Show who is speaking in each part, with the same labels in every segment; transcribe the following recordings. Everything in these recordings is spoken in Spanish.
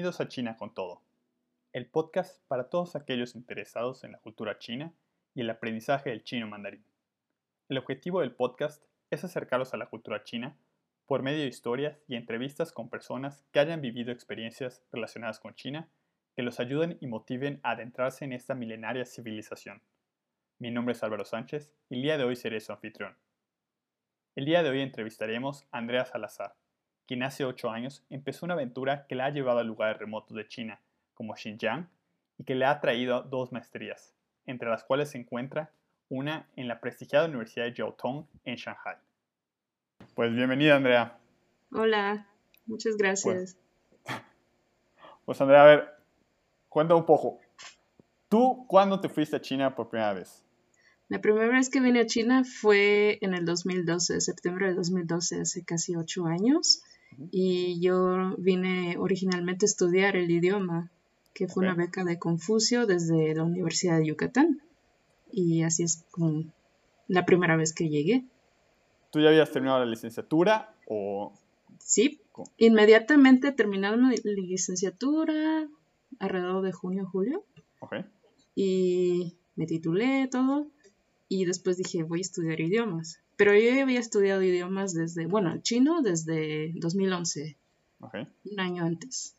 Speaker 1: Bienvenidos a China con Todo, el podcast para todos aquellos interesados en la cultura china y el aprendizaje del chino mandarín. El objetivo del podcast es acercarlos a la cultura china por medio de historias y entrevistas con personas que hayan vivido experiencias relacionadas con China que los ayuden y motiven a adentrarse en esta milenaria civilización. Mi nombre es Álvaro Sánchez y el día de hoy seré su anfitrión. El día de hoy entrevistaremos a Andrea Salazar, quien hace ocho años empezó una aventura que la ha llevado a lugares remotos de China, como Xinjiang, y que le ha traído dos maestrías, entre las cuales se encuentra una en la prestigiada Universidad de Jiao Tong en Shanghai. Pues bienvenida, Andrea.
Speaker 2: Hola, muchas gracias.
Speaker 1: Pues, pues Andrea, a ver, cuenta un poco. ¿Tú cuándo te fuiste a China por primera vez?
Speaker 2: La primera vez que vine a China fue en el 2012, septiembre de 2012, hace casi ocho años y yo vine originalmente a estudiar el idioma, que fue una beca de Confucio desde la Universidad de Yucatán. Y así es como la primera vez que llegué.
Speaker 1: ¿Tú ya habías terminado la licenciatura o...?
Speaker 2: Sí, inmediatamente terminado la licenciatura, alrededor de junio, julio.
Speaker 1: Okay.
Speaker 2: Y me titulé todo y después dije, voy a estudiar idiomas. Pero yo había estudiado idiomas desde, bueno, chino desde 2011, un año antes.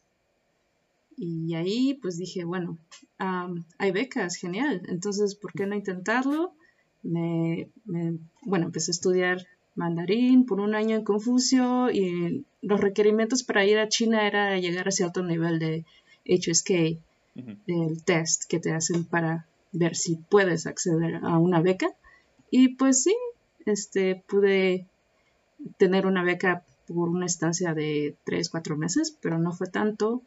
Speaker 2: Y ahí pues dije, bueno, hay becas, genial. Entonces, ¿por qué no intentarlo? Me, bueno, empecé a estudiar mandarín por un año en Confucio y los requerimientos para ir a China era llegar a cierto nivel de HSK, el test que te hacen para ver si puedes acceder a una beca. Y pues sí, este, pude tener una beca por una estancia de 3, 4 meses, pero no fue tanto.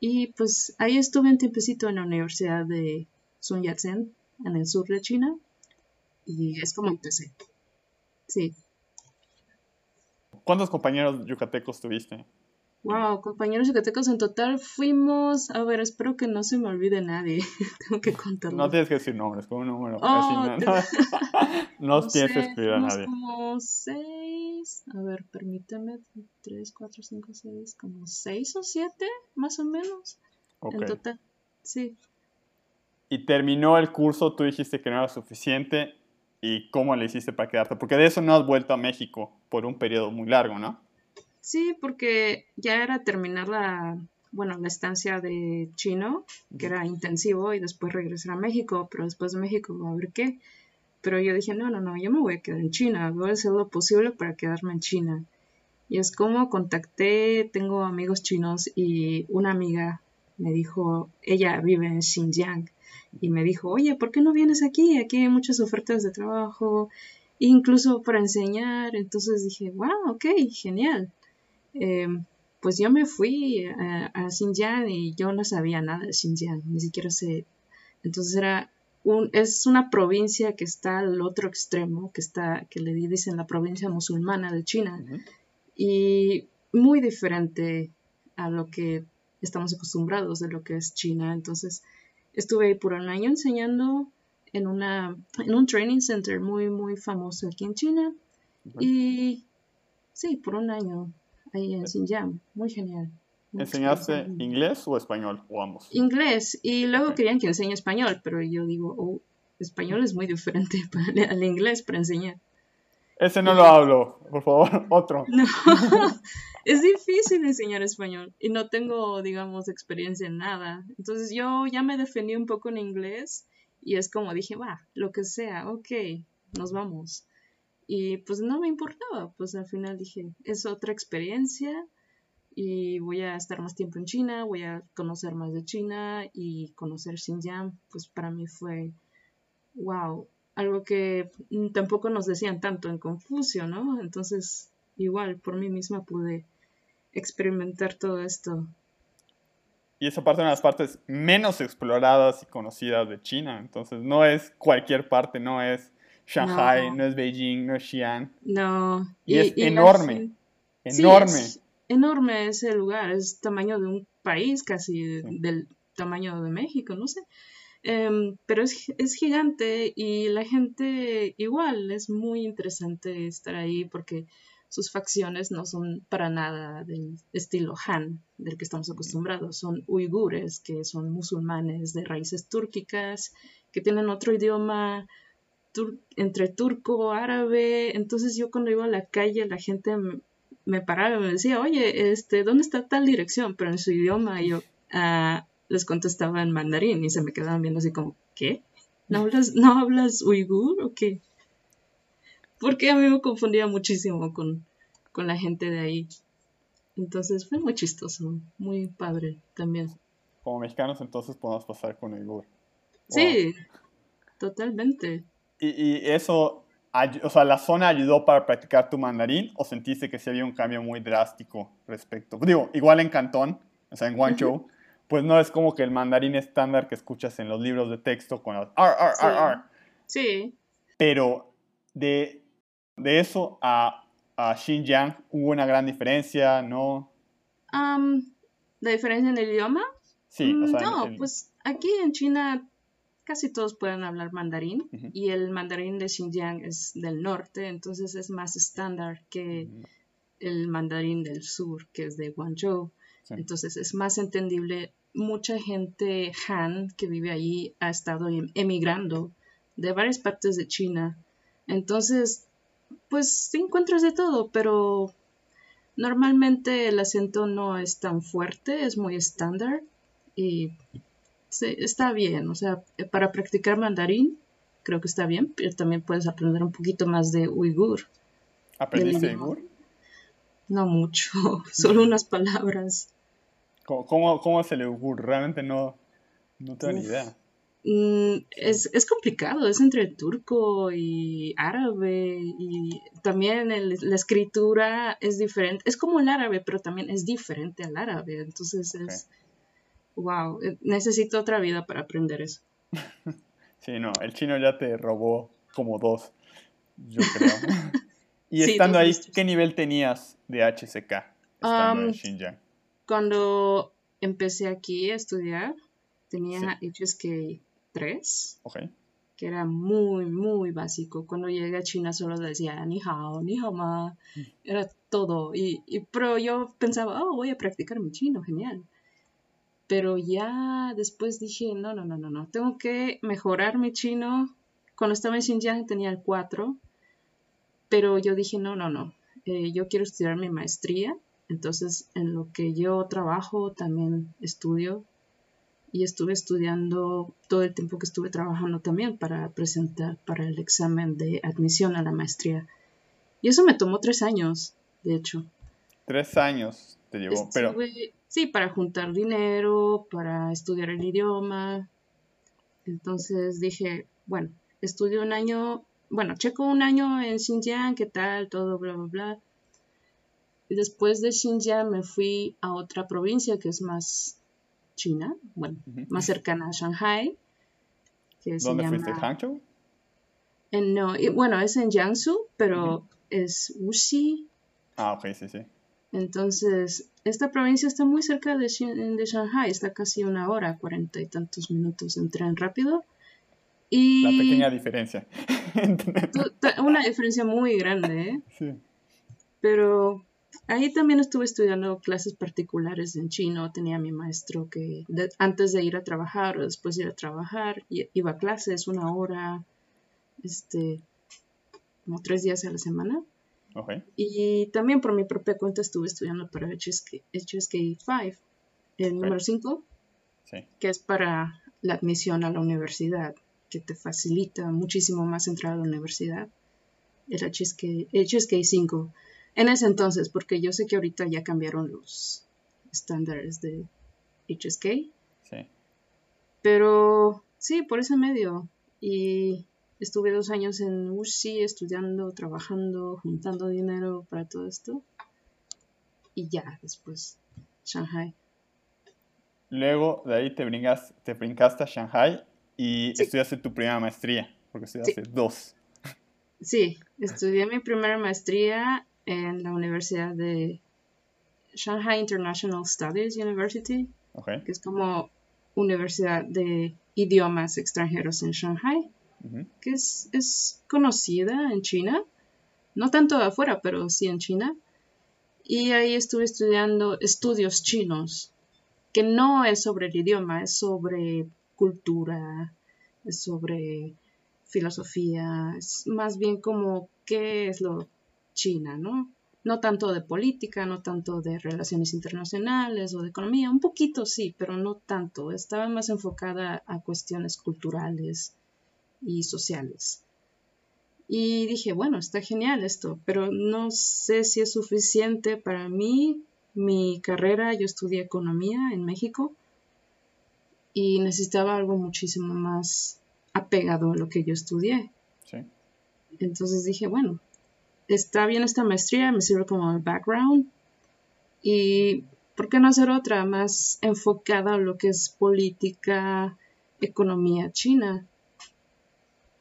Speaker 2: Y pues ahí estuve un tiempecito en la Universidad de Sun Yat-sen, en el sur de China, y es como empecé. Sí.
Speaker 1: ¿Cuántos compañeros yucatecos tuviste?
Speaker 2: Wow, compañeros yucatecos, en total fuimos, a ver, espero que no se me olvide nadie, tengo que contarlo.
Speaker 1: No tienes que decir nombres, con un número. Oh, no, no, tienes que escribir a nadie.
Speaker 2: como seis, a ver, permíteme, tres, cuatro, cinco, seis, como seis o siete, más o menos, en total, sí.
Speaker 1: Y terminó el curso, tú dijiste que no era suficiente, ¿y cómo le hiciste para quedarte? Porque de eso no has vuelto a México por un periodo muy largo, ¿no?
Speaker 2: Sí, porque ya era terminar la, bueno, la estancia de chino, que era intensivo, y después regresar a México, pero después de México a ver qué. Pero yo dije, no, no, no, yo me voy a quedar en China, voy a hacer lo posible para quedarme en China. Y es como contacté, tengo amigos chinos y una amiga me dijo, ella vive en Xinjiang, y me dijo, oye, ¿por qué no vienes aquí? Aquí hay muchas ofertas de trabajo, incluso para enseñar. Entonces dije, wow, ok, genial. Em, pues yo me fui a, Xinjiang y yo no sabía nada de Xinjiang, ni siquiera sé. Entonces era un, es una provincia que está al otro extremo, que está, que le dicen la provincia musulmana de China, y muy diferente a lo que estamos acostumbrados de lo que es China. Entonces estuve ahí por un año enseñando en una en un training center muy muy famoso aquí en China y sí por un año ahí en Xinjiang. Muy genial.
Speaker 1: ¿Enseñaste inglés o español o ambos?
Speaker 2: Inglés y luego querían que enseñe español, pero yo digo, oh, español es muy diferente al inglés para enseñar.
Speaker 1: Ese no lo hablo, por favor, otro.
Speaker 2: No, es difícil enseñar español y no tengo, digamos, experiencia en nada. Entonces yo ya me defendí un poco en inglés y es como dije, va, lo que sea, ok, nos vamos. Y pues no me importaba, pues al final dije, es otra experiencia y voy a estar más tiempo en China, voy a conocer más de China y conocer Xinjiang, pues para mí fue, wow, algo que tampoco nos decían tanto en Confucio, ¿no? Entonces, igual, por mí misma pude experimentar todo esto.
Speaker 1: Y esa parte es una de las partes menos exploradas y conocidas de China, entonces no es cualquier parte, no es Shanghai, no, es Beijing, no es Xi'an.
Speaker 2: No.
Speaker 1: Y, es enorme. Enorme.
Speaker 2: es enorme ese lugar, es tamaño de un país casi, del tamaño de México, no sé. Em, pero es, es, gigante y la gente igual, es muy interesante estar ahí porque sus facciones no son para nada del estilo Han, del que estamos acostumbrados. Son uigures, que son musulmanes de raíces túrquicas, que tienen otro idioma entre turco, árabe. Entonces yo cuando iba a la calle la gente me, paraba y me decía, oye, este, ¿dónde está tal dirección? Pero en su idioma yo ah, les contestaba en mandarín y se me quedaban viendo así como, ¿qué? ¿No hablas, ¿no hablas uigur o qué? Porque a mí me confundía muchísimo con, con la gente de ahí. Entonces fue muy chistoso, muy padre también.
Speaker 1: Como mexicanos entonces podemos pasar con uigur.
Speaker 2: Sí, totalmente.
Speaker 1: ¿Y, y eso, o sea, la zona ayudó para practicar tu mandarín o sentiste que sí había un cambio muy drástico respecto? Digo, igual en Cantón, o sea, en Guangzhou, pues no es como que el mandarín estándar que escuchas en los libros de texto con los ar, ar, ar, ar.
Speaker 2: Sí.
Speaker 1: Pero de, de eso a, a, Xinjiang hubo una gran diferencia, ¿no?
Speaker 2: ¿La diferencia en el idioma?
Speaker 1: Sí, o sea,
Speaker 2: No, pues aquí en China casi todos pueden hablar mandarín y el mandarín de Xinjiang es del norte, entonces es más estándar que el mandarín del sur, que es de Guangzhou. Entonces es más entendible. Mucha gente Han que vive allí ha estado em, emigrando de varias partes de China. Entonces, pues encuentras de todo, pero normalmente el acento no es tan fuerte, es muy estándar y sí, está bien, o sea, eh, para practicar mandarín creo que está bien, pero también puedes aprender un poquito más de uigur.
Speaker 1: ¿Aprendiste uigur?
Speaker 2: No mucho, solo unas palabras.
Speaker 1: ¿Cómo, cómo, es el uigur? Realmente no, no tengo ni idea.
Speaker 2: Mm, es, es, complicado, es entre turco y árabe y también la escritura es diferente, es como el árabe, pero también es diferente al árabe, entonces es, wow, eh, necesito otra vida para aprender eso.
Speaker 1: Sí, no, el chino ya te robó como dos, yo creo. y estando ahí, ¿qué nivel tenías de HCK estando en Xinjiang?
Speaker 2: Cuando empecé aquí a estudiar, tenía HSK 3. Que era muy, muy básico. Cuando llegué a China solo decía ni hao, ni hao ma. Mm. Era todo. Y, y, pero yo pensaba, oh, voy a practicar mi chino, genial pero ya después dije, no, no, no, no, no, tengo que mejorar mi chino. Cuando estaba en Xinjiang tenía el 4, pero yo dije, no, no, no, eh, yo quiero estudiar mi maestría, entonces en lo que yo trabajo también estudio y estuve estudiando todo el tiempo que estuve trabajando también para presentar para el examen de admisión a la maestría. Y eso me tomó tres años, de hecho.
Speaker 1: Tres años te llevó, pero...
Speaker 2: Sí, para juntar dinero, para estudiar el idioma. Entonces dije, bueno, estudio un año, bueno, checo un año en Xinjiang, qué tal, todo, bla, bla, bla. Y después de Xinjiang me fui a otra provincia que es más China, bueno, más cercana a Shanghai.
Speaker 1: Que ¿Dónde fuiste? ¿Hangzhou?
Speaker 2: no, bueno, es en Jiangsu, pero es Wuxi.
Speaker 1: Ah, ok, sí, sí.
Speaker 2: Entonces, esta provincia está muy cerca de, de Shanghai, está casi una hora, cuarenta y tantos minutos en tren rápido. Y
Speaker 1: la pequeña diferencia.
Speaker 2: una diferencia muy grande, ¿eh? Sí. Pero ahí también estuve estudiando clases particulares en chino. Tenía mi maestro que antes de ir a trabajar o después de ir a trabajar, iba a clases una hora, este, como tres días a la semana. Y también por mi propia cuenta estuve estudiando para HSK, 5, el número 5, que es para la admisión a la universidad, que te facilita muchísimo más entrar a la universidad. El HSK, HSK 5. En ese entonces, porque yo sé que ahorita ya cambiaron los estándares de HSK. Sí. Pero sí, por ese medio. Y Estuve dos años en Wuxi estudiando, trabajando, juntando dinero para todo esto. Y ya, después, Shanghai.
Speaker 1: Luego de ahí te, bringas, te brincaste a Shanghai y estudiaste tu primera maestría, porque estudiaste dos.
Speaker 2: Sí, estudié mi primera maestría en la Universidad de Shanghai International Studies University, que es como universidad de idiomas extranjeros en Shanghai que es, conocida en China. no tanto afuera, pero sí en China. Y ahí estuve estudiando estudios chinos, que no es sobre el idioma, es sobre cultura, es sobre filosofía, es más bien como qué es lo China, ¿no? No tanto de política, no tanto de relaciones internacionales o de economía, un poquito sí, pero no tanto. Estaba más enfocada a cuestiones culturales y sociales. Y dije, bueno, está genial esto, pero no sé si es suficiente para mí. Mi carrera, yo estudié economía en México y necesitaba algo muchísimo más apegado a lo que yo estudié. Entonces dije, bueno, está bien esta maestría, me sirve como background y ¿por qué no hacer otra más enfocada a lo que es política, economía china?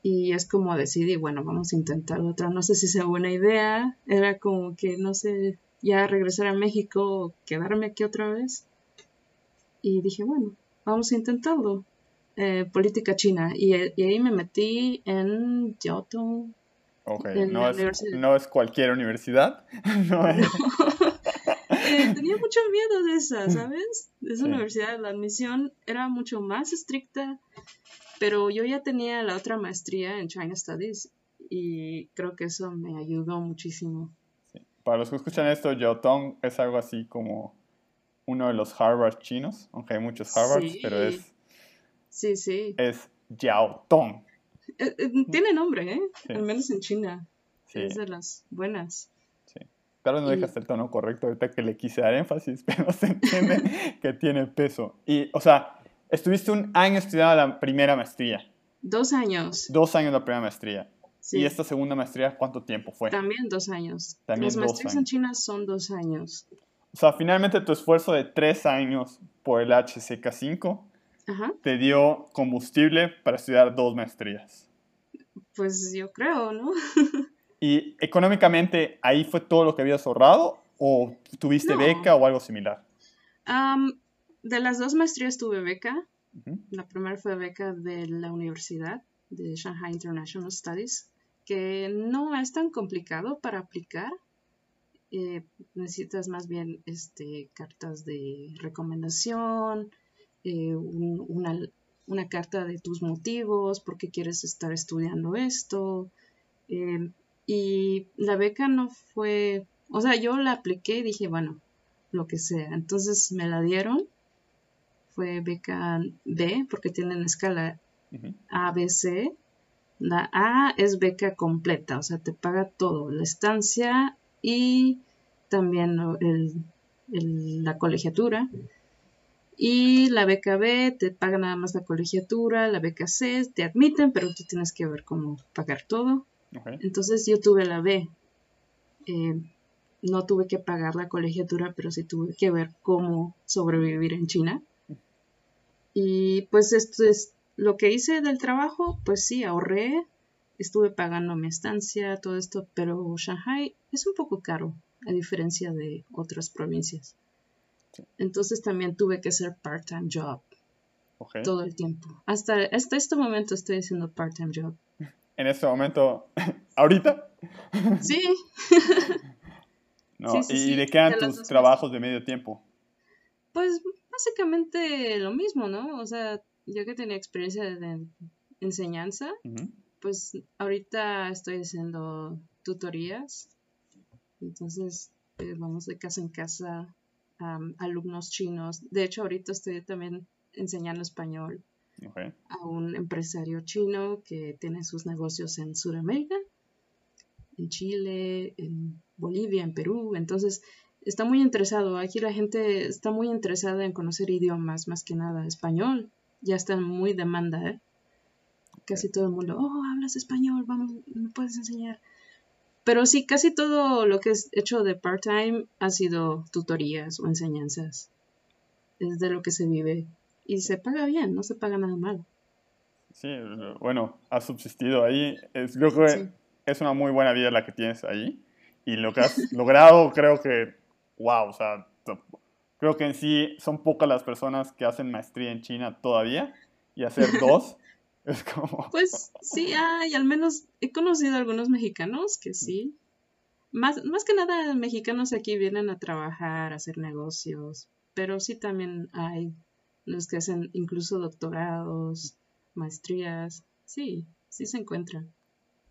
Speaker 2: Y es como decidí, bueno, vamos a intentar otra, no sé si sea buena idea, era como que, no sé, ya regresar a México o quedarme aquí otra vez. Y dije, bueno, vamos a intentarlo. Eh, política china. Y, ahí me metí en Jiaotong.
Speaker 1: Ok, no es, no es, cualquier universidad. no
Speaker 2: es... Eh, tenía mucho miedo de esa, ¿sabes? De esa universidad. La admisión era mucho más estricta, pero yo ya tenía la otra maestría en China Studies y creo que eso me ayudó muchísimo.
Speaker 1: Para los que escuchan esto, Jiaotong es algo así como uno de los Harvard chinos, aunque hay muchos Harvards, pero es
Speaker 2: Sí, sí.
Speaker 1: Es Yao Tong.
Speaker 2: Eh, eh, tiene nombre, ¿eh? Al menos en China. Sí. Es de las buenas.
Speaker 1: Sí. Tal vez no dejas el tono correcto ahorita que le quise dar énfasis, pero se entiende que tiene peso. Y, o sea, estuviste un año estudiando la primera maestría.
Speaker 2: Dos años.
Speaker 1: Dos años la primera maestría. Sí. ¿Y esta segunda maestría cuánto tiempo fue?
Speaker 2: También dos años. También Las maestrías en China son dos años.
Speaker 1: O sea, finalmente tu esfuerzo de tres años por el HCK5 te dio combustible para estudiar dos maestrías.
Speaker 2: Pues yo creo, ¿no?
Speaker 1: ¿Y económicamente ahí fue todo lo que habías ahorrado o tuviste beca o algo similar?
Speaker 2: De las dos maestrías tuve beca. La primera fue beca de la universidad de Shanghai International Studies, que no es tan complicado para aplicar. Eh, necesitas más bien este, cartas de recomendación, eh, una, carta de tus motivos, por qué quieres estar estudiando esto. Eh, y la beca no fue, o sea, yo la apliqué y dije, bueno, lo que sea. Entonces me la dieron. Fue beca B, porque tienen escala A, B, C. La A es beca completa, o sea, te paga todo, la estancia y también la colegiatura. Y la beca B te paga nada más la colegiatura, la beca C te admiten, pero tú tienes que ver cómo pagar todo. Entonces yo tuve la B. Eh, no tuve que pagar la colegiatura, pero sí tuve que ver cómo sobrevivir en China. Y pues esto es lo que hice del trabajo, pues sí, ahorré, estuve pagando mi estancia, todo esto, pero Shanghai es un poco caro, a diferencia de otras provincias. Entonces también tuve que hacer part-time job. Todo el tiempo. Hasta, hasta este momento estoy haciendo part-time job.
Speaker 1: ¿En este momento? ¿Ahorita?
Speaker 2: Sí.
Speaker 1: ¿Y de qué eran tus trabajos de medio tiempo?
Speaker 2: Pues básicamente lo mismo, ¿no? O sea, yo que tenía experiencia de enseñanza, pues ahorita estoy haciendo tutorías. Entonces, eh, vamos de casa en casa alumnos chinos. De hecho, ahorita estoy también enseñando español a un empresario chino que tiene sus negocios en Sudamérica, en Chile, en Bolivia, en Perú. Entonces, está muy interesado. Aquí la gente está muy interesada en conocer idiomas, más que nada español. Ya está muy demanda, ¿eh? Casi todo el mundo, oh, hablas español, vamos, me puedes enseñar. Pero sí, casi todo lo que es hecho de part-time ha sido tutorías o enseñanzas. Es de lo que se vive. Y se paga bien, no se paga nada mal.
Speaker 1: Sí, bueno, has subsistido ahí. Es, creo que es una muy buena vida la que tienes ahí. Y lo que has logrado, creo que, wow, o sea, creo que en sí son pocas las personas que hacen maestría en China todavía. Y hacer dos
Speaker 2: Es como... Pues sí, hay, al menos he conocido a algunos mexicanos que sí, más, más que nada mexicanos aquí vienen a trabajar, a hacer negocios, pero sí también hay los que hacen incluso doctorados, maestrías, sí, sí se encuentran.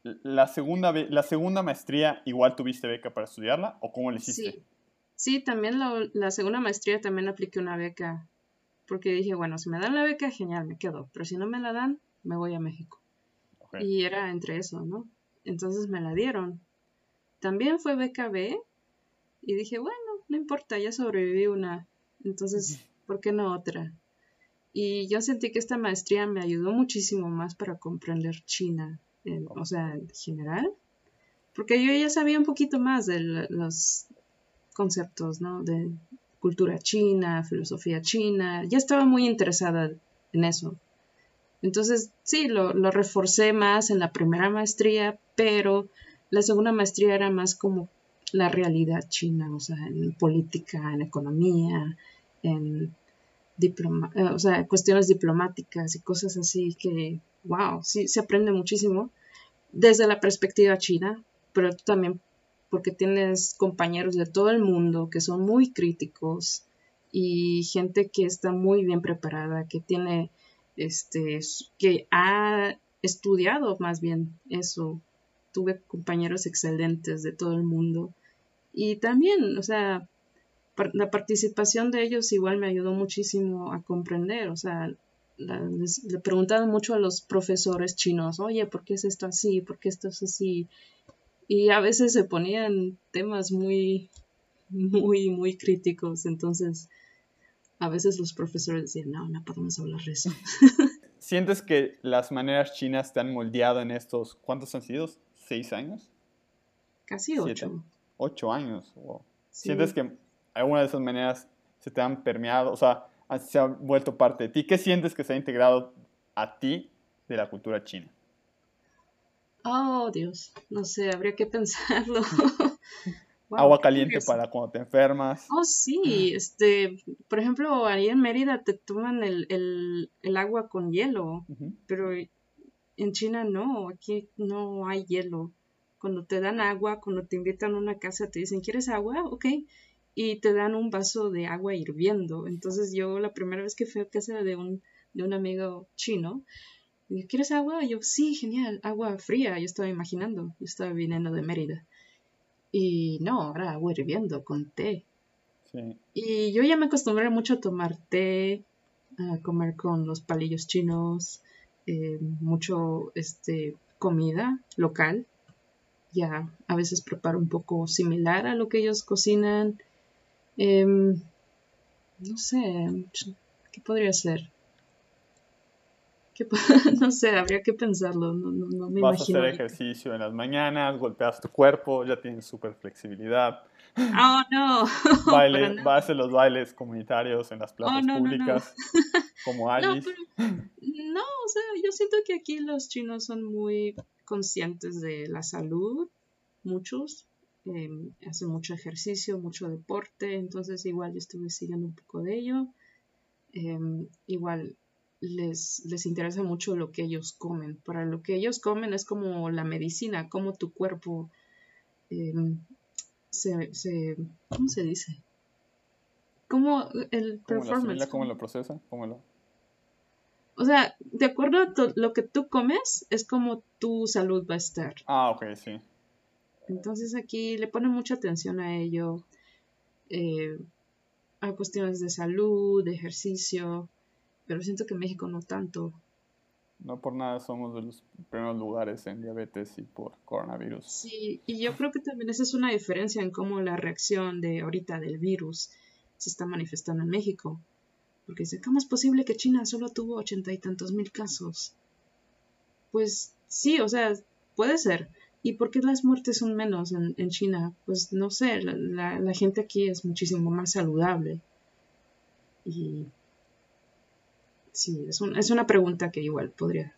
Speaker 1: La segunda, la segunda maestría, ¿igual tuviste beca para estudiarla o cómo le hiciste?
Speaker 2: Sí, sí también la segunda maestría también apliqué una beca porque dije, bueno, si me dan la beca, genial, me quedo, pero si no me la dan, me voy a México. Y era entre eso, ¿no? Entonces me la dieron. También fue beca B y dije, bueno, no importa, ya sobreviví una, entonces, ¿por qué no otra? Y yo sentí que esta maestría me ayudó muchísimo más para comprender China, o sea, en general, porque yo ya sabía un poquito más de los conceptos, ¿no? De cultura china, filosofía china, ya estaba muy interesada en eso. Entonces, sí, lo, lo reforcé más en la primera maestría, pero la segunda maestría era más como la realidad china, o sea, en política, en economía, en diploma, eh, o sea, cuestiones diplomáticas y cosas así que, wow, sí, se aprende muchísimo desde la perspectiva china, pero también porque tienes compañeros de todo el mundo que son muy críticos y gente que está muy bien preparada, que tiene, este, que ha estudiado más bien eso. Tuve compañeros excelentes de todo el mundo. Y también, o sea, la participación de ellos igual me ayudó muchísimo a comprender, o sea, le preguntaba mucho a los profesores chinos, oye, ¿por qué es esto así? ¿Por qué esto es así? Y a veces se ponían temas muy, muy, muy críticos, entonces a veces los profesores decían, no, no podemos hablar de eso.
Speaker 1: ¿Sientes que las maneras chinas te han moldeado en estos, ¿cuántos han sido? ¿Seis años?
Speaker 2: Casi ocho.
Speaker 1: Ocho años. ¿Sientes que alguna de esas maneras se te han permeado, o sea, se ha vuelto parte de ti? ¿Qué sientes que se ha integrado a ti de la cultura china?
Speaker 2: Oh, Dios, no sé, habría que pensarlo.
Speaker 1: Agua caliente para cuando te enfermas.
Speaker 2: Oh, sí, este, por ejemplo, ahí en Mérida te toman el, agua con hielo, pero en China no, aquí no hay hielo. Cuando te dan agua, cuando te invitan a una casa, te dicen, ¿quieres agua? Ok. Y te dan un vaso de agua hirviendo. Entonces yo la primera vez que fui a casa de un, de un amigo chino, ¿quieres agua? Y yo, sí, genial, agua fría, yo estaba imaginando, yo estaba viniendo de Mérida. Y no, ahora agua hirviendo con té. Sí. Y yo ya me acostumbré mucho a tomar té, a comer con los palillos chinos, eh, mucho este, comida local. Ya a veces preparo un poco similar a lo que ellos cocinan. Em, no sé, ¿qué podría ser? no sé, habría que pensarlo, no, no, me
Speaker 1: Vas a hacer ejercicio en las mañanas, golpeas tu cuerpo, ya tienes súper flexibilidad.
Speaker 2: Oh, no.
Speaker 1: Baile, vas a hacer los bailes comunitarios en las oh, plazas públicas, como Alice.
Speaker 2: No, o sea, yo siento que aquí los chinos son muy conscientes de la salud, muchos. Em, hacen mucho ejercicio, mucho deporte, entonces igual yo estuve siguiendo un poco de ello. Em, igual les, les interesa mucho lo que ellos comen. Para lo que ellos comen es como la medicina, como tu cuerpo em, se, se, ¿Cómo se dice? Como el performance.
Speaker 1: ¿Cómo lo procesa? ¿Cómo lo...
Speaker 2: O sea, de acuerdo a lo que tú comes, es como tu salud va a estar.
Speaker 1: Ah, ok, sí.
Speaker 2: Entonces aquí le ponen mucha atención a ello, eh, a cuestiones de salud, de ejercicio pero siento que en México no tanto.
Speaker 1: No por nada somos de los primeros lugares en diabetes y por coronavirus.
Speaker 2: Sí, y yo creo que también esa es una diferencia en cómo la reacción de ahorita del virus se está manifestando en México. Porque dice, ¿cómo es posible que China solo tuvo ochenta y tantos mil casos? Pues sí, o sea, puede ser. ¿Y por qué las muertes son menos en, China? Pues no sé, la, la gente aquí es muchísimo más saludable. Y sí, es, es una pregunta que igual podría,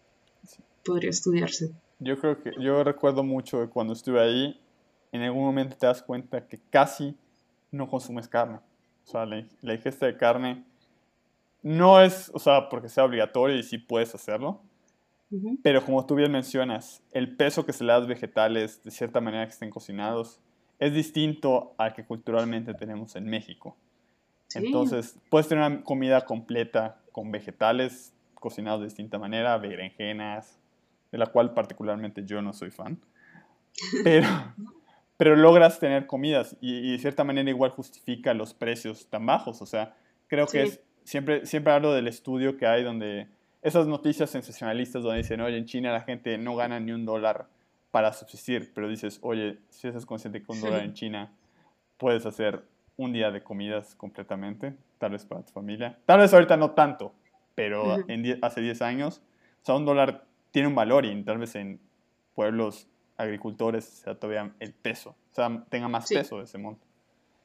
Speaker 2: podría estudiarse.
Speaker 1: Yo creo que, yo recuerdo mucho de cuando estuve ahí, en algún momento te das cuenta que casi no consumes carne. O sea, la, ingesta de carne no es, o sea, porque sea obligatorio y sí puedes hacerlo, pero como tú bien mencionas, el peso que se le da a los vegetales, de cierta manera que estén cocinados, es distinto al que culturalmente tenemos en México. Entonces, puedes tener una comida completa con vegetales cocinados de distinta manera, berenjenas, de la cual particularmente yo no soy fan. Pero, pero logras tener comidas y, de cierta manera igual justifica los precios tan bajos. O sea, creo que es, siempre, siempre hablo del estudio que hay donde esas noticias sensacionalistas donde dicen, oye, en China la gente no gana ni un dólar para subsistir, pero dices, oye, si estás consciente que un dólar en China puedes hacer un día de comidas completamente, tal vez para tu familia. Tal vez ahorita no tanto, pero en hace 10 años, o sea, un dólar tiene un valor y tal vez en pueblos agricultores sea todavía el peso, o sea, tenga más peso de ese monto.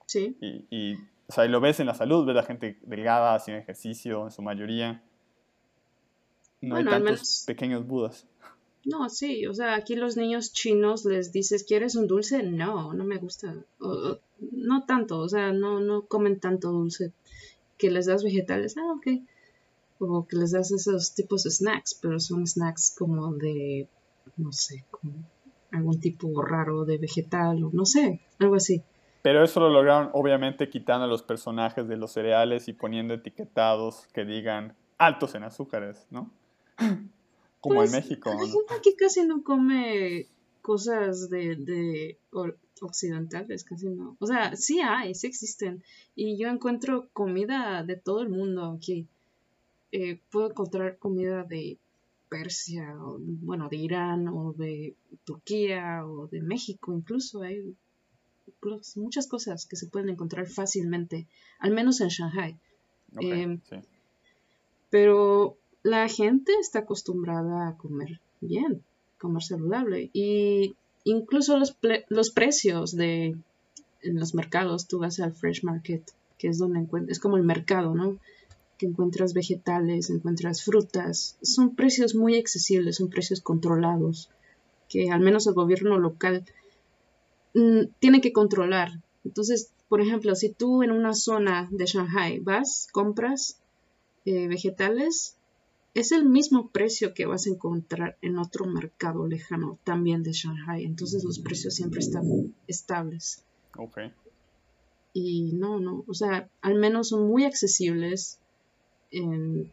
Speaker 2: Sí.
Speaker 1: Y, y, o sea, y lo ves en la salud, ves la gente delgada, sin ejercicio en su mayoría. No hay tantos pequeños budas.
Speaker 2: No, sí, o sea, aquí los niños chinos les dices, ¿quieres un dulce? No, no me gusta. No tanto, o sea, no, no comen tanto dulce. Que les das vegetales, ah, ok. O que les das esos tipos de snacks, pero son snacks como de, no sé, como algún tipo raro de vegetal o no sé, algo así.
Speaker 1: Pero eso lo lograron obviamente quitando a los personajes de los cereales y poniendo etiquetados que digan altos en azúcares, ¿no? Como en pues, México.
Speaker 2: La gente aquí casi no come cosas de, occidentales, casi no. O sea, sí hay, sí existen. Y yo encuentro comida de todo el mundo aquí. Eh, puedo encontrar comida de Persia, o, bueno, de Irán, o de Turquía, o de México incluso. Hay muchas cosas que se pueden encontrar fácilmente, al menos en Shanghai. Em, pero la gente está acostumbrada a comer bien, comer saludable. Y incluso los, los precios de en los mercados, tú vas al fresh market, que es donde encuentras, es como el mercado, ¿no? Que encuentras vegetales, encuentras frutas, son precios muy accesibles, son precios controlados, que al menos el gobierno local mm, tiene que controlar. Entonces, por ejemplo, si tú en una zona de Shanghai vas, compras eh, vegetales, es el mismo precio que vas a encontrar en otro mercado lejano también de Shanghai. Entonces los precios siempre están estables.
Speaker 1: Ok.
Speaker 2: Y no, no, o sea, al menos son muy accesibles en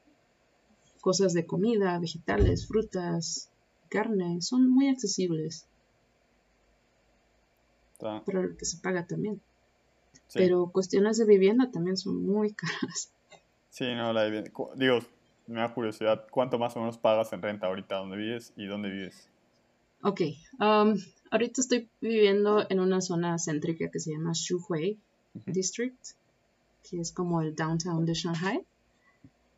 Speaker 2: cosas de comida, vegetales, frutas, carne, son muy accesibles. Pero lo que se paga también. Pero cuestiones de vivienda también son muy caras.
Speaker 1: Sí, no, la vivienda. Digo, me da curiosidad, ¿cuánto más o menos pagas en renta ahorita donde vives y dónde vives?
Speaker 2: Ok, um, ahorita estoy viviendo en una zona céntrica que se llama Shuhui District, que es como el downtown de Shanghai.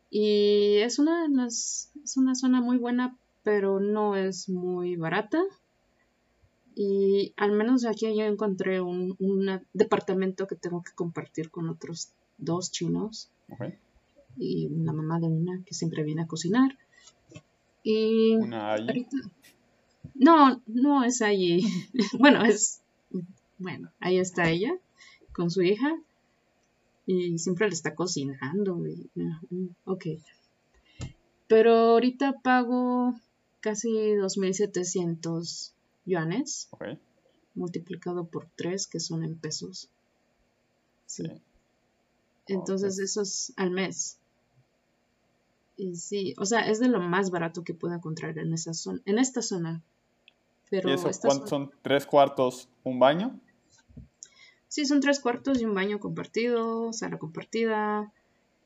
Speaker 2: Y es una, es una zona muy buena, pero no es muy barata. Y al menos aquí yo encontré un, departamento que tengo que compartir con otros dos chinos. Okay y la mamá de una que siempre viene a cocinar. Y
Speaker 1: ¿Una
Speaker 2: No, no es allí. bueno, es bueno, ahí está ella con su hija y siempre le está cocinando. Y, ok. Pero ahorita pago casi 2.700 yuanes. Multiplicado por 3, que son en pesos. Sí. Entonces, eso es al mes. Y sí, o sea, es de lo más barato que puedo encontrar en esa zona, en esta zona.
Speaker 1: Pero ¿Y eso cuánto son tres cuartos, un baño?
Speaker 2: Sí, son tres cuartos y un baño compartido, sala compartida,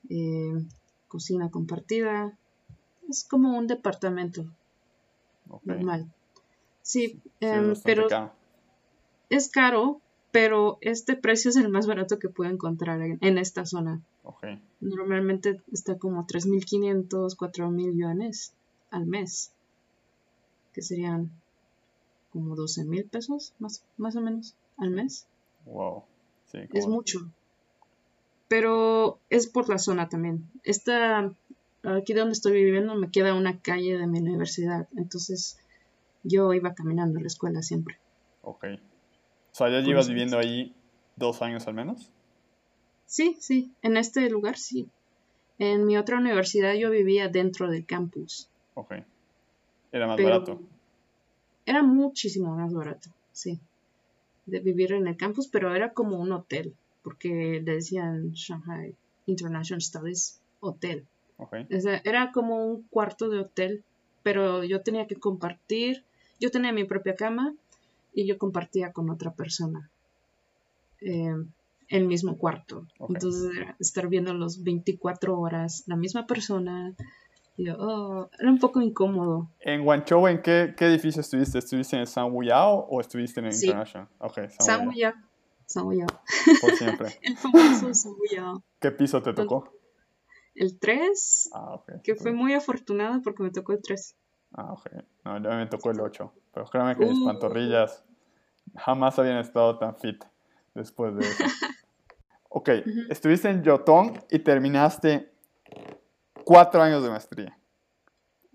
Speaker 2: eh, cocina compartida. Es como un departamento normal. Sí, em, pero es caro, pero este precio es el más barato que puedo encontrar en esta zona. Normalmente está como 3.500, 4.000 yuanes al mes, que serían como 12.000 pesos, más, más o menos, al mes.
Speaker 1: Wow.
Speaker 2: Es mucho. Pero es por la zona también. Esta, aquí donde estoy viviendo me queda una calle de mi universidad, entonces yo iba caminando a la escuela siempre.
Speaker 1: Ok. O sea, ya llevas viviendo ahí dos años al menos.
Speaker 2: Sí, sí, en este lugar sí. En mi otra universidad yo vivía dentro del campus.
Speaker 1: Ok. Era más barato.
Speaker 2: Era muchísimo más barato, sí. de vivir en el campus, pero era como un hotel, porque le decían Shanghai International Studies Hotel.
Speaker 1: Okay.
Speaker 2: O sea, era como un cuarto de hotel, pero yo tenía que compartir, yo tenía mi propia cama y yo compartía con otra persona eh, el mismo cuarto. Entonces era estar viendo los 24 horas la misma persona. Y yo, oh, era un poco incómodo.
Speaker 1: En Guangzhou, ¿en qué, qué edificio estuviste? ¿Estuviste en San Wuyao o estuviste en
Speaker 2: Sí.
Speaker 1: International? San Wuyao.
Speaker 2: San
Speaker 1: por siempre.
Speaker 2: El famoso San Wuyao.
Speaker 1: ¿Qué piso te tocó?
Speaker 2: El 3,
Speaker 1: Ah, ok.
Speaker 2: que fue muy afortunado porque me tocó el 3.
Speaker 1: Ah, ok. No, a mí me tocó el 8. Pero créeme que mis
Speaker 2: Uh.
Speaker 1: pantorrillas jamás habían estado tan fit después de eso. Ok, estuviste en Yotong y terminaste cuatro años de maestría.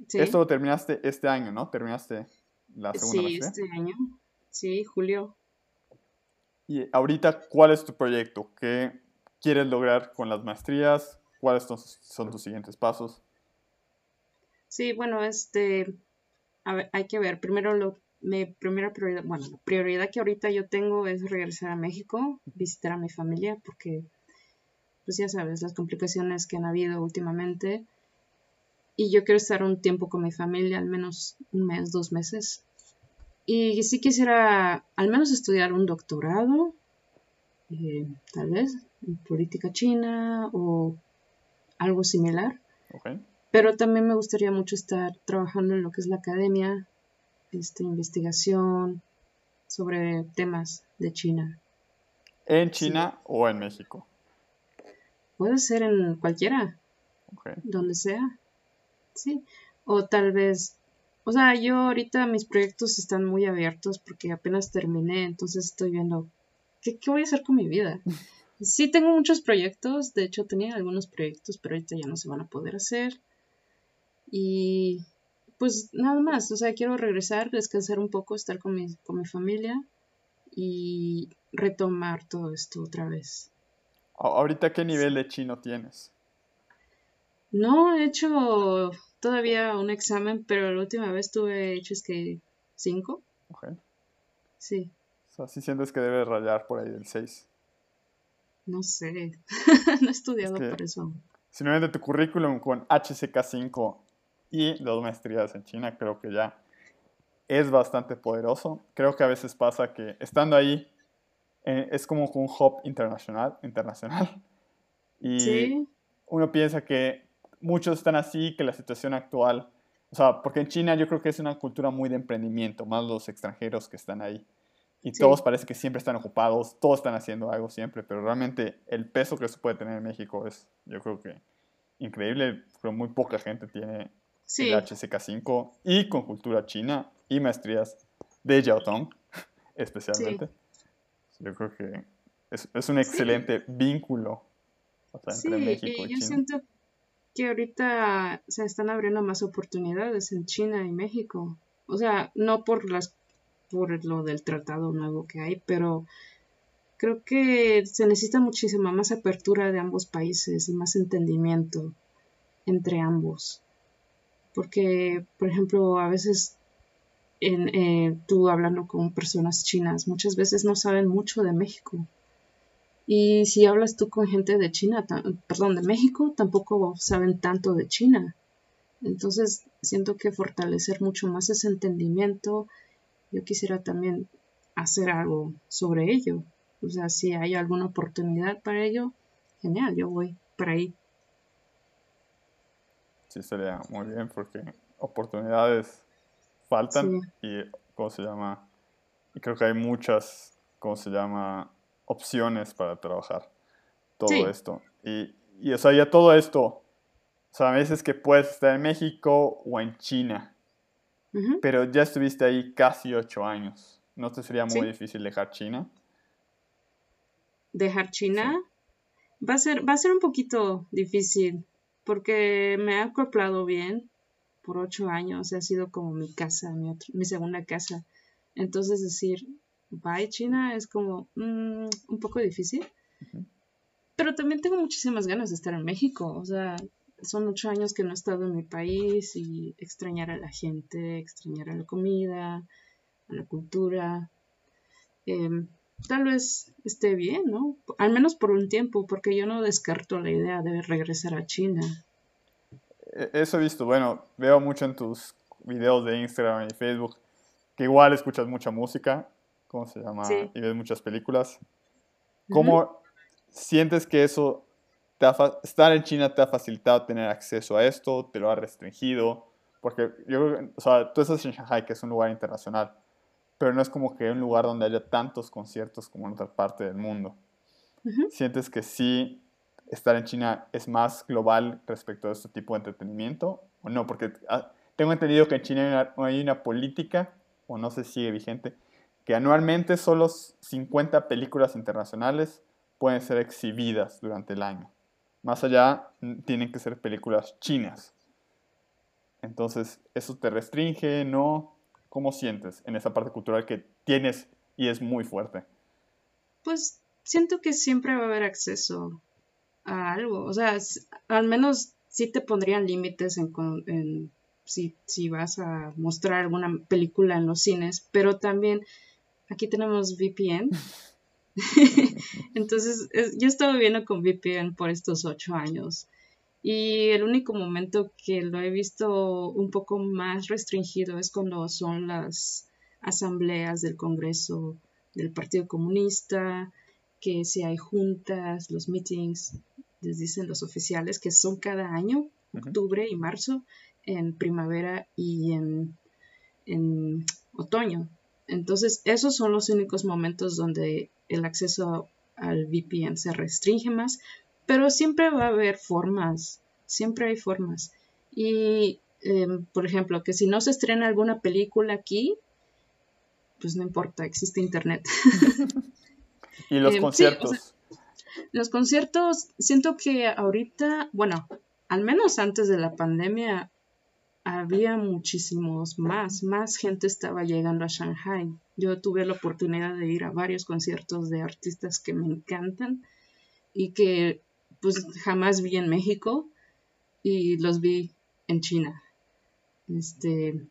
Speaker 2: Sí,
Speaker 1: Esto lo terminaste este año, ¿no? Terminaste la segunda
Speaker 2: sí
Speaker 1: maestría.
Speaker 2: este año. Sí, julio.
Speaker 1: Y ahorita, ¿cuál es tu proyecto? ¿Qué quieres lograr con las maestrías? ¿Cuáles son- son tus siguientes pasos?
Speaker 2: Sí, bueno, este, a ver, hay que ver. Primero, lo, mi primera prioridad, bueno, la prioridad que ahorita yo tengo es regresar a México, visitar a mi familia, porque, pues ya sabes, las complicaciones que han habido últimamente. Y yo quiero estar un tiempo con mi familia, al menos un mes, dos meses. Y sí quisiera al menos estudiar un doctorado, eh, tal vez, en política china o algo similar.
Speaker 1: Ok.
Speaker 2: Pero también me gustaría mucho estar trabajando en lo que es la academia, este, investigación sobre temas de China.
Speaker 1: ¿En China o en México?
Speaker 2: Puede ser en cualquiera, donde sea. Sí. O tal vez, o sea, yo ahorita mis proyectos están muy abiertos porque apenas terminé, entonces estoy viendo qué, qué voy a hacer con mi vida. Sí tengo muchos proyectos, de hecho tenía algunos proyectos, pero ahorita ya no se van a poder hacer. Y pues nada más, o sea, quiero regresar, descansar un poco, estar con mi, con mi familia y retomar todo esto otra vez.
Speaker 1: ¿Ahorita qué nivel de chino tienes?
Speaker 2: No he hecho todavía un examen, pero la última vez tuve hechos que cinco.
Speaker 1: Ok.
Speaker 2: Sí,
Speaker 1: O sea, sí sientes que debes rayar por ahí del 6.
Speaker 2: no sé. no he estudiado
Speaker 1: que-
Speaker 2: por eso.
Speaker 1: Si no de tu currículum con HCK5 y dos maestrías en China, creo que ya es bastante poderoso. Creo que a veces pasa que estando ahí eh, es como un hub internacional, internacional. Y
Speaker 2: Sí,
Speaker 1: uno piensa que muchos están así, que la situación actual, o sea, porque en China yo creo que es una cultura muy de emprendimiento, más los extranjeros que están ahí. Y
Speaker 2: Sí.
Speaker 1: todos parece que siempre están ocupados, todos están haciendo algo siempre, pero realmente el peso que eso puede tener en México es, yo creo que increíble, pero muy poca gente tiene
Speaker 2: sí,
Speaker 1: el HCK5 y con cultura china y maestrías de Jiaotong especialmente. Yo creo que es, es un excelente vínculo o sea,
Speaker 2: sí,
Speaker 1: entre México
Speaker 2: y
Speaker 1: y
Speaker 2: yo
Speaker 1: China.
Speaker 2: siento que ahorita se están abriendo más oportunidades en China y México. O sea, no por las por lo del tratado nuevo que hay, pero creo que se necesita muchísima más apertura de ambos países y más entendimiento entre ambos. Porque, por ejemplo, a veces en, eh, tú hablando con personas chinas, muchas veces no saben mucho de México. Y si hablas tú con gente de China, perdón, de México, tampoco saben tanto de China. Entonces, siento que fortalecer mucho más ese entendimiento, yo quisiera también hacer algo sobre ello. O sea, si hay alguna oportunidad para ello, genial, yo voy para ahí.
Speaker 1: Sí, sería muy bien porque oportunidades faltan y, ¿cómo se llama? Y creo que hay muchas, ¿cómo se llama? Opciones para trabajar todo
Speaker 2: Sí.
Speaker 1: esto. Y, y, o sea, ya todo esto, o sea, a veces que puedes estar en México o en China, pero ya estuviste ahí casi ocho años. ¿No te sería muy
Speaker 2: Sí.
Speaker 1: difícil dejar China?
Speaker 2: Dejar China va a ser, va a ser un poquito difícil porque me he acoplado bien por ocho años, ha sido como mi casa, mi, otro- mi segunda casa. Entonces decir bye China es como mm, un poco difícil. Pero también tengo muchísimas ganas de estar en México. O sea, son ocho años que no he estado en mi país y extrañar a la gente, extrañar a la comida, a la cultura. Em, tal vez esté bien, ¿no? Al menos por un tiempo, porque yo no descarto la idea de regresar a China.
Speaker 1: E, eso he visto, bueno, veo mucho en tus videos de Instagram y Facebook que igual escuchas mucha música, ¿cómo se llama? Y ves muchas películas. ¿Cómo sientes que eso, te estar en China te ha facilitado tener acceso a esto? ¿Te lo ha restringido? Porque yo, o sea, tú estás en Shanghai, que es un lugar internacional pero no es como que un lugar donde haya tantos conciertos como en otra parte del mundo. ¿Sientes que sí estar en China es más global respecto a este tipo de entretenimiento o no? Porque ah, tengo entendido que en China hay una, política, o no sé si sigue vigente, que anualmente solo 50 películas internacionales pueden ser exhibidas durante el año. Más allá, tienen que ser películas chinas. Entonces, ¿eso te restringe? ¿No? ¿Cómo sientes en esa parte cultural que tienes y es muy fuerte?
Speaker 2: Pues siento que siempre va a haber acceso a algo. O sea, al menos sí te pondrían límites en, si, si, vas a mostrar alguna película en los cines, pero también aquí tenemos VPN. Entonces, yo he estado viviendo con VPN por estos ocho años y el único momento que lo he visto un poco más restringido es cuando son las asambleas del Congreso del Partido Comunista, que si hay juntas, los meetings, les dicen los oficiales, que son cada año, octubre y marzo, en primavera y en, en otoño. Entonces, esos son los únicos momentos donde el acceso al VPN se restringe más, pero siempre va a haber formas, siempre hay formas. Y, em, por ejemplo, que si no se estrena alguna película aquí, pues no importa, existe internet.
Speaker 1: y los em, conciertos.
Speaker 2: los conciertos, siento que ahorita, bueno, al menos antes de la pandemia, había muchísimos más, más gente estaba llegando a Shanghai. Yo tuve la oportunidad de ir a varios conciertos de artistas que me encantan y que pues jamás vi en México y los vi en China. Este,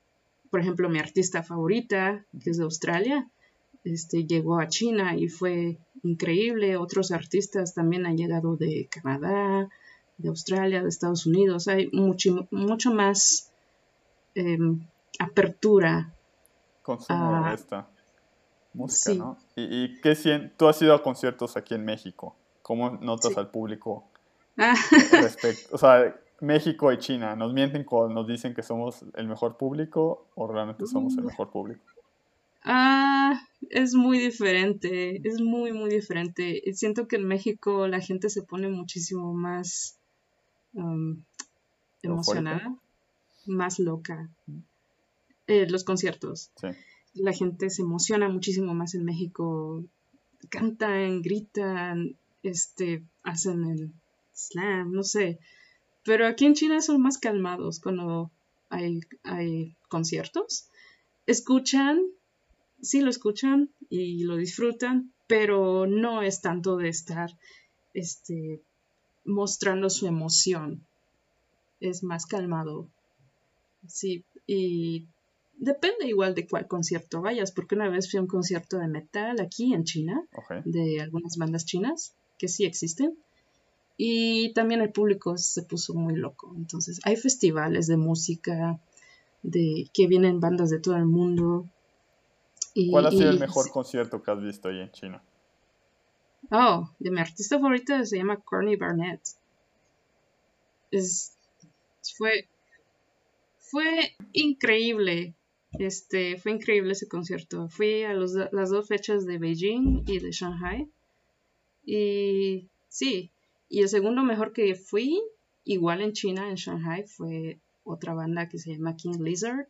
Speaker 2: por ejemplo, mi artista favorita, que es de Australia, este, llegó a China y fue increíble. Otros artistas también han llegado de Canadá, de Australia, de Estados Unidos. Hay mucho, mucho más em, apertura.
Speaker 1: Consumo de esta música, ¿no? ¿Y, y qué tú has ido a conciertos aquí en México? ¿Cómo notas al público ah. respecto? O sea, México y China, ¿nos mienten cuando nos dicen que somos el mejor público o realmente somos el mm. mejor público?
Speaker 2: Ah, es muy diferente, es muy, muy diferente. Siento que en México la gente se pone muchísimo más um, emocionada, más loca. Mm. Eh, los conciertos. Sí. La gente se emociona muchísimo más en México. Cantan, gritan, este, hacen el slam, no sé. Pero aquí en China son más calmados cuando hay, hay conciertos. Escuchan, sí lo escuchan y lo disfrutan, pero no es tanto de estar este, mostrando su emoción. Es más calmado. Sí, y depende igual de cuál concierto vayas, porque una vez fui a un concierto de metal aquí en China, de algunas bandas chinas, que sí existen. Y también el público se puso muy loco. Entonces, hay festivales de música, de que vienen bandas de todo el mundo.
Speaker 1: ¿Cuál ha sido el mejor concierto que has visto ahí en China?
Speaker 2: Oh, de mi artista favorita se llama Corny Barnett. Es, fue, fue increíble. Este, fue increíble ese concierto. Fui a las dos fechas de Beijing y de Shanghai. Y sí, y el segundo mejor que fui, igual en China, en Shanghai, fue otra banda que se llama King Lizard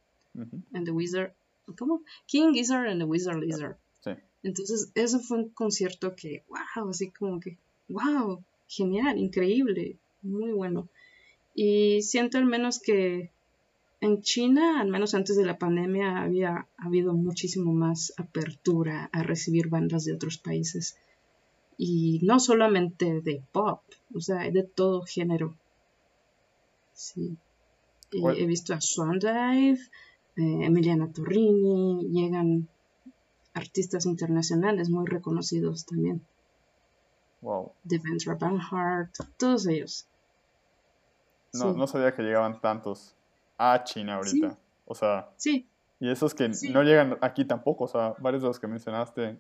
Speaker 2: and the Wizard. ¿Cómo? King Lizard and the Wizard Lizard. Sí. Entonces, eso fue un concierto que, wow, así como que, wow, genial, increíble, muy bueno. Y siento al menos que en China, al menos antes de la pandemia, había habido muchísimo más apertura a recibir bandas de otros países y no solamente de pop, o sea, de todo género. Sí. He visto a Swan Dive, eh, Emiliana Torrini, llegan artistas internacionales muy reconocidos también.
Speaker 1: Wow.
Speaker 2: Devendra Banhart, todos ellos.
Speaker 1: No, no sabía que llegaban tantos a China ahorita. O sea,
Speaker 2: sí.
Speaker 1: y esos que no llegan aquí tampoco. O sea, varios de los que mencionaste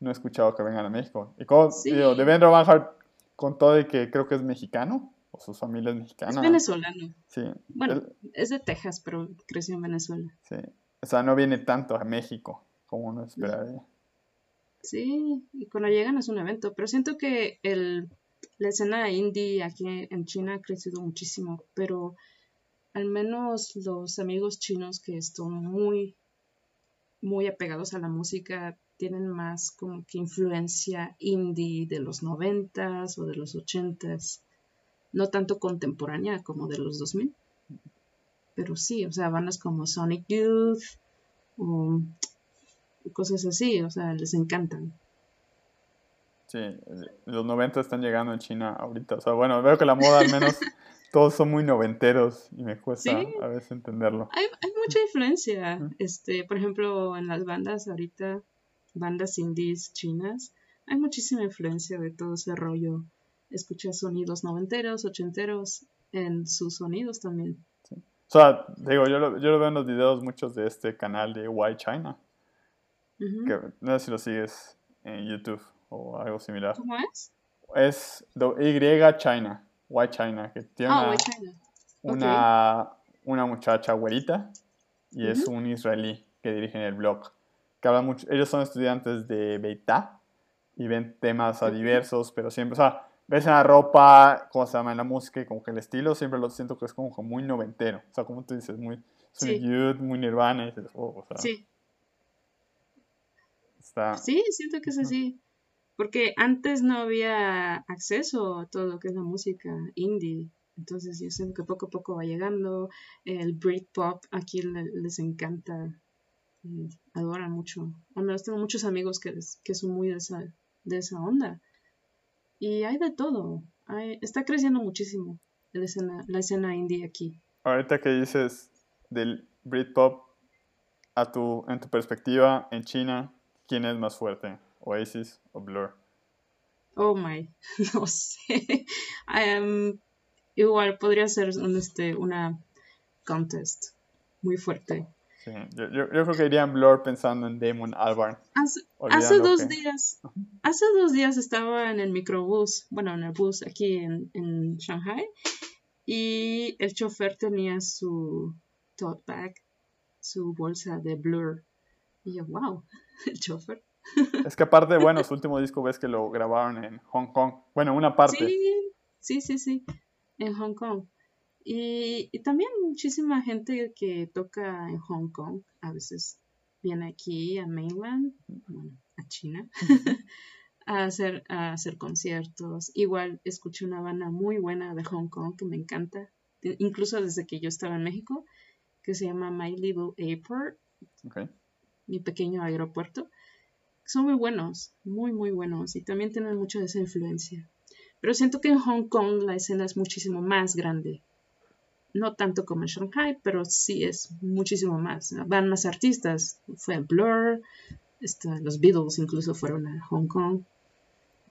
Speaker 1: no he escuchado que vengan a México. Y como digo, Devendra Banhart, con todo de que creo que es mexicano, o sus familias mexicanas.
Speaker 2: Es venezolano.
Speaker 1: Sí.
Speaker 2: Bueno, es de Texas, pero creció en Venezuela.
Speaker 1: Sí. O sea, no viene tanto a México como uno esperaría.
Speaker 2: Sí, y cuando llegan es un evento, pero siento que el, la escena indie aquí en China ha crecido muchísimo, pero al menos los amigos chinos que están muy, muy apegados a la música tienen más como que influencia indie de los noventas o de los ochentas, no tanto contemporánea como de los 2000, pero sí, o sea, bandas como Sonic Youth o cosas así, o sea, les encantan.
Speaker 1: Sí, los 90 están llegando en China ahorita. O sea, bueno, veo que la moda al menos todos son muy noventeros y me cuesta a veces entenderlo.
Speaker 2: Hay, hay mucha influencia. Este, por ejemplo, en las bandas ahorita, bandas indies chinas, hay muchísima influencia de todo ese rollo. Escuchas sonidos noventeros, ochenteros en sus sonidos también.
Speaker 1: O sea, digo, yo lo, yo lo veo en los videos muchos de este canal de Why China que, no sé si lo sigues en YouTube o algo similar.
Speaker 2: ¿Cómo es?
Speaker 1: Es Y China, White China, que tiene
Speaker 2: ah,
Speaker 1: una, una, muchacha güerita y es un israelí que dirige el blog. Que habla mucho, ellos son estudiantes de Beitá y ven temas a diversos, pero siempre, o sea, ves en la ropa, cómo se llama, en la música y como que el estilo siempre lo siento que es como muy noventero. O sea, como tú dices, muy sí. muy nirvana y dices, oh, o sea,
Speaker 2: sí. Sí, siento que es así. Porque antes no había acceso a todo lo que es la música indie. Entonces yo siento que poco a poco va llegando. El Britpop aquí les encanta. Adoran mucho. Al menos tengo muchos amigos que, que son muy de esa, de esa onda. Y hay de todo. está creciendo muchísimo la escena, la escena indie aquí.
Speaker 1: Ahorita que dices del Britpop, a tu, en tu perspectiva, en China, ¿Quién es más fuerte? ¿Oasis o Blur?
Speaker 2: Oh my, no sé. igual podría ser este, una contest muy fuerte.
Speaker 1: Sí, yo, yo, creo que iría en Blur pensando en Damon Albarn.
Speaker 2: Hace, dos días, hace dos días estaba en el microbús, bueno, en el bus aquí en, en Shanghai, y el chofer tenía su tote bag, su bolsa de Blur. Y yo, wow, el chofer.
Speaker 1: Es que aparte, bueno, su último disco ves que lo grabaron en Hong Kong. Bueno, una parte.
Speaker 2: Sí, sí, sí, sí, en Hong Kong. Y, también muchísima gente que toca en Hong Kong, a veces viene aquí a Mainland, a China, a, hacer, a hacer conciertos. Igual escuché una banda muy buena de Hong Kong que me encanta, incluso desde que yo estaba en México, que se llama My Little Airport. Okay mi pequeño aeropuerto, son muy buenos, muy, muy buenos y también tienen mucha de esa influencia. Pero siento que en Hong Kong la escena es muchísimo más grande. No tanto como en Shanghai, pero sí es muchísimo más. Van más artistas. Fue Blur, este, los Beatles incluso fueron a Hong Kong.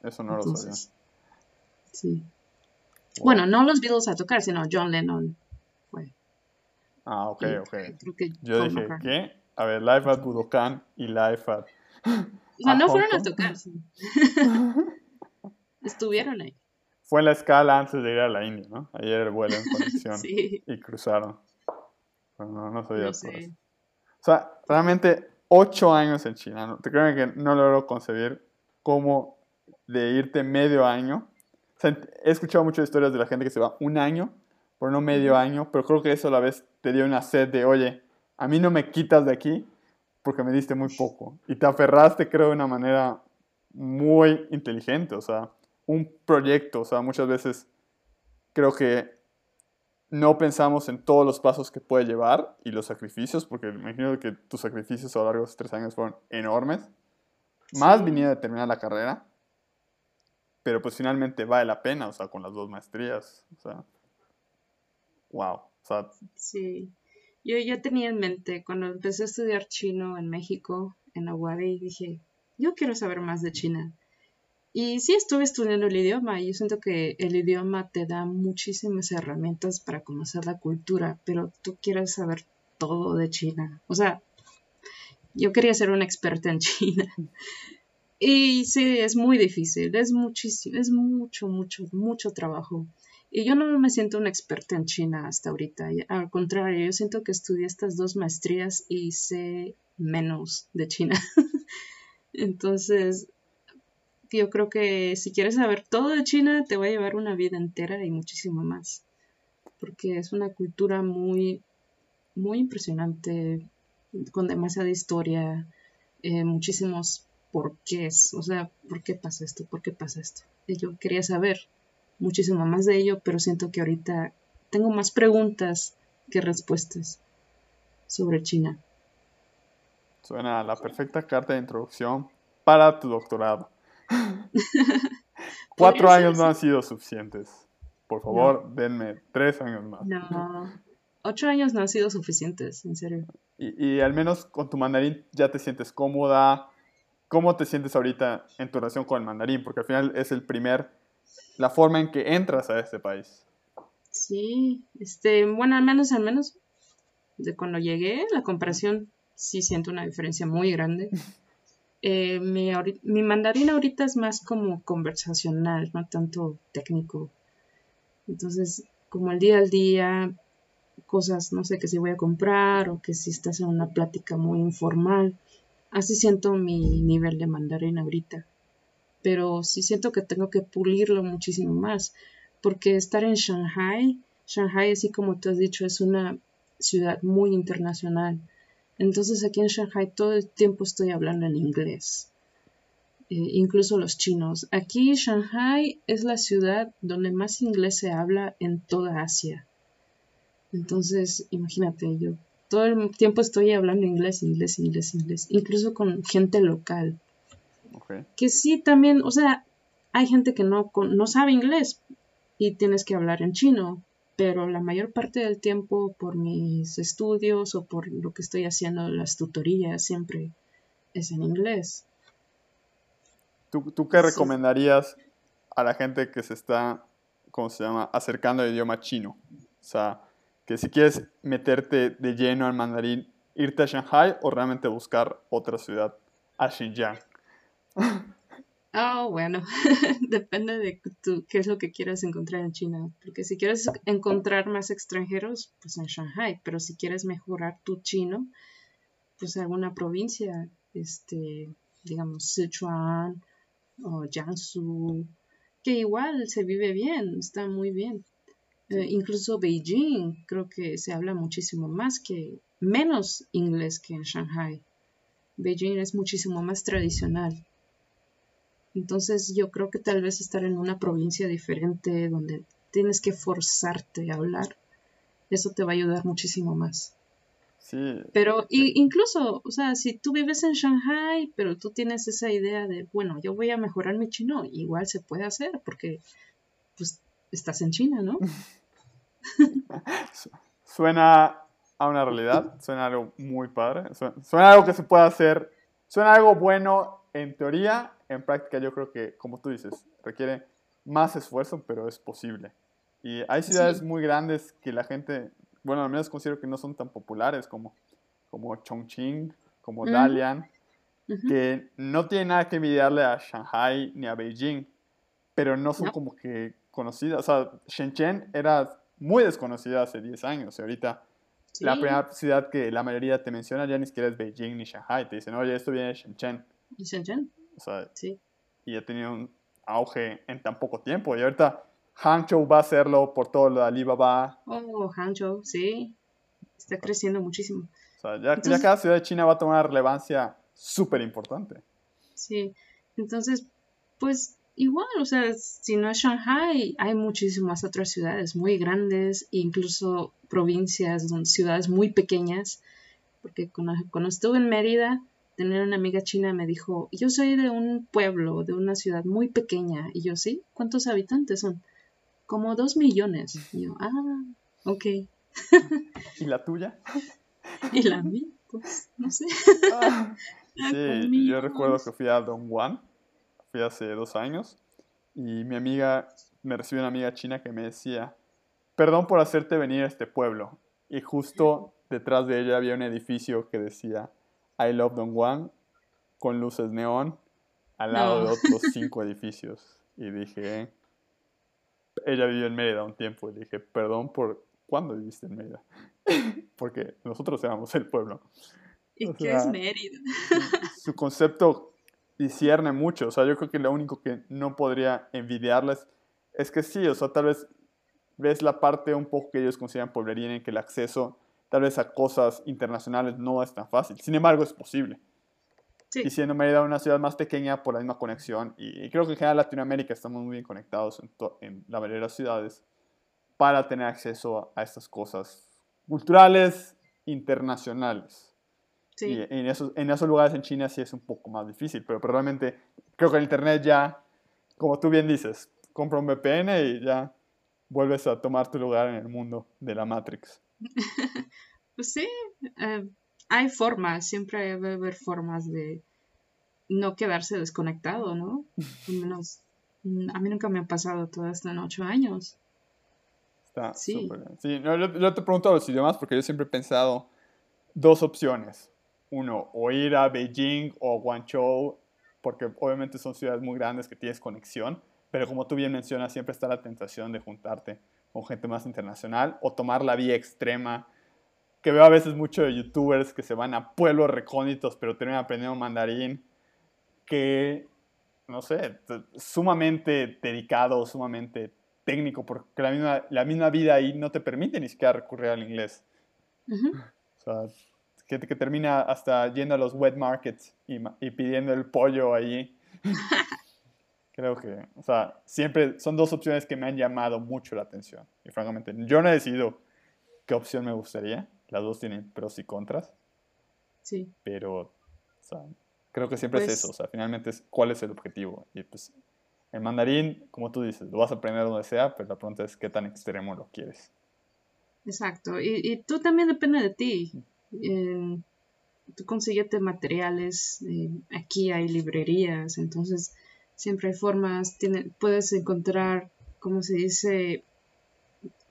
Speaker 1: Eso no lo sabía.
Speaker 2: Sí. Bueno, no los Beatles a tocar, sino John Lennon fue.
Speaker 1: Ah, ok, ok. Yo dije, ¿qué? A ver, Live at Budokan y Live at.
Speaker 2: O sea, no fueron a tocar. Estuvieron ahí.
Speaker 1: Fue en la escala antes de ir a la India, ¿no? Ayer el vuelo en conexión. sí. Y cruzaron. no, no sabía no sé. O sea, realmente ocho años en China. ¿no? Te creo que no logro concebir cómo de irte medio año. O sea, he escuchado muchas historias de la gente que se va un año, por no medio año, pero creo que eso a la vez te dio una sed de, oye, a mí no me quitas de aquí porque me diste muy poco. Y te aferraste, creo, de una manera muy inteligente, o sea, un proyecto, o sea, muchas veces creo que no pensamos en todos los pasos que puede llevar y los sacrificios, porque me imagino que tus sacrificios a lo largo de esos tres años fueron enormes. Más venía de terminar la carrera, pero pues finalmente vale la pena, o sea, con las dos maestrías, o sea, wow, o sea,
Speaker 2: sí. Yo ya tenía en mente, cuando empecé a estudiar chino en México, en la UAD y dije, yo quiero saber más de China. Y sí estuve estudiando el idioma y yo siento que el idioma te da muchísimas herramientas para conocer la cultura, pero tú quieres saber todo de China. O sea, yo quería ser una experta en China. Y sí, es muy difícil, es muchísimo, es mucho, mucho, mucho trabajo. Y yo no me siento una experta en China hasta ahorita. Al contrario, yo siento que estudié estas dos maestrías y sé menos de China. Entonces, yo creo que si quieres saber todo de China, te va a llevar una vida entera y muchísimo más. Porque es una cultura muy, muy impresionante, con demasiada historia, eh, muchísimos porqués. O sea, ¿por qué pasa esto? ¿Por qué pasa esto? Y yo quería saber muchísimo más de ello, pero siento que ahorita tengo más preguntas que respuestas sobre China.
Speaker 1: Suena la perfecta carta de introducción para tu doctorado. Cuatro años no han sido suficientes. Por favor, denme tres años más.
Speaker 2: No, ocho años no han sido suficientes, en serio.
Speaker 1: Y, al menos con tu mandarín ya te sientes cómoda. ¿Cómo te sientes ahorita en tu relación con el mandarín? Porque al final es el primer, la forma en que entras a este país.
Speaker 2: Sí, este, bueno, al menos, al menos de cuando llegué, la comparación sí siento una diferencia muy grande. Eh, mi, mi, mandarín ahorita es más como conversacional, no tanto técnico. Entonces, como el día al día, cosas, no sé, que si voy a comprar o que si estás en una plática muy informal. Así siento mi nivel de mandarín ahorita. Pero sí siento que tengo que pulirlo muchísimo más. Porque estar en Shanghai, Shanghai, así como tú has dicho, es una ciudad muy internacional entonces aquí en Shanghai todo el tiempo estoy hablando en inglés. Eh, incluso los chinos. Aquí Shanghai es la ciudad donde más inglés se habla en toda Asia. Entonces, imagínate, yo todo el tiempo estoy hablando inglés, inglés, inglés, inglés, incluso con gente local. Que sí, también, o sea, hay gente que no, no sabe inglés y tienes que hablar en chino, pero la mayor parte del tiempo por mis estudios o por lo que estoy haciendo, las tutorías, siempre es en inglés.
Speaker 1: ¿Tú, qué recomendarías a la gente que se está, ¿cómo se llama?, acercando al idioma chino? O sea, que si quieres meterte de lleno al mandarín, irte a Shanghai o realmente buscar otra ciudad, a Xinjiang.
Speaker 2: Oh, bueno, depende de qué es lo que quieras encontrar en China. Porque si quieres encontrar más extranjeros, pues en Shanghai. Pero si quieres mejorar tu chino, pues en alguna provincia, este, digamos, Sichuan o Jiangsu, que igual se vive bien, está muy bien. Eh, incluso Beijing, creo que se habla muchísimo más que, menos inglés que en Shanghai. Beijing es muchísimo más tradicional. Entonces yo creo que tal vez estar en una provincia diferente donde tienes que forzarte a hablar, eso te va a ayudar muchísimo más.
Speaker 1: Sí.
Speaker 2: Pero incluso, o sea, si tú vives en Shanghai, pero tú tienes esa idea de, bueno, yo voy a mejorar mi chino, igual se puede hacer porque pues estás en China, ¿no?
Speaker 1: suena a una realidad, suena algo muy padre, suena algo que se puede hacer, suena algo bueno en teoría en práctica yo creo que, como tú dices, requiere más esfuerzo, pero es posible. Y hay ciudades muy grandes que la gente, bueno, al menos considero que no son tan populares como, como Chongqing, como Dalian, que no tienen nada que envidiarle a Shanghai ni a Beijing, pero no son como que conocidas. O sea, Shenzhen era muy desconocida hace 10 años y ahorita la primera ciudad que la mayoría te menciona ya ni siquiera es Beijing ni Shanghai. Te dicen, oye, esto viene de Shenzhen.
Speaker 2: ¿Y Shenzhen?
Speaker 1: O sea, y ha tenido un auge en tan poco tiempo. Y ahorita Hangzhou va a hacerlo por todo lo de Alibaba.
Speaker 2: Oh, Hangzhou, sí. Está creciendo muchísimo.
Speaker 1: O sea, ya, ya cada ciudad de China va a tomar una relevancia súper importante.
Speaker 2: Sí. Entonces, pues igual, o sea, si no es Shanghai, hay muchísimas otras ciudades muy grandes, incluso provincias, ciudades muy pequeñas, porque cuando, cuando estuve en Mérida, tener una amiga china me dijo, yo soy de un pueblo, de una ciudad muy pequeña. Y yo, sí, ¿cuántos habitantes son? Como dos millones. Y yo, ah, ok.
Speaker 1: ¿Y la tuya?
Speaker 2: ¿Y la mía? Pues, no sé.
Speaker 1: Ah, Sí, yo recuerdo que fui a Don Juan, fui hace dos años, y mi amiga, me recibió una amiga china que me decía, perdón por hacerte venir a este pueblo. Y justo detrás de ella había un edificio que decía, I love Don Juan, con luces neón, al lado de otros cinco edificios. Y dije, ella vivió en Mérida un tiempo, y dije, perdón por, ¿cuándo viviste en Mérida? Porque nosotros éramos el pueblo.
Speaker 2: ¿Y qué es Mérida?
Speaker 1: su concepto discierne mucho. O sea, yo creo que lo único que no podría envidiarles es que sí, o sea, tal vez ves la parte un poco que ellos consideran pueblería en que el acceso tal vez a cosas internacionales no es tan fácil. Sin embargo, es posible. Sí. Y siendo Mérida una ciudad más pequeña por la misma conexión, y, creo que en general Latinoamérica estamos muy bien conectados en, en la mayoría de las ciudades para tener acceso a estas cosas culturales internacionales. Sí. Y en esos, en esos lugares en China sí es un poco más difícil, pero, realmente creo que el Internet ya, como tú bien dices, compra un VPN y ya vuelves a tomar tu lugar en el mundo de la Matrix.
Speaker 2: pues sí, eh, hay formas, siempre debe haber formas de no quedarse desconectado, ¿no? Al menos mm, a mí nunca me ha pasado todo esto en ocho años.
Speaker 1: Está sí. Sí, yo, yo, te pregunto a los idiomas porque yo siempre he pensado dos opciones uno, o ir a Beijing o Guangzhou, porque obviamente son ciudades muy grandes que tienes conexión, pero como tú bien mencionas, siempre está la tentación de juntarte con gente más internacional o tomar la vía extrema, que veo a veces mucho de youtubers que se van a pueblos recónditos, pero terminan aprendiendo mandarín, que, no sé, sumamente dedicado, sumamente técnico, porque la misma, la misma vida ahí no te permite ni siquiera recurrir al inglés. O sea, que, que, termina hasta yendo a los wet markets y, y pidiendo el pollo ahí. Creo que, o sea, siempre son dos opciones que me han llamado mucho la atención. Y francamente, yo no he decidido qué opción me gustaría. Las dos tienen pros y contras.
Speaker 2: Sí.
Speaker 1: Pero, o sea, creo que siempre es pues eso. O sea, finalmente es cuál es el objetivo. Y pues, el mandarín, como tú dices, lo vas a aprender donde sea, pero la pregunta es qué tan extremo lo quieres.
Speaker 2: Exacto. Y, y tú también depende de ti. Eh, tú consiguete materiales, eh, aquí hay librerías, entonces siempre hay formas, tiene, puedes encontrar, ¿cómo se dice?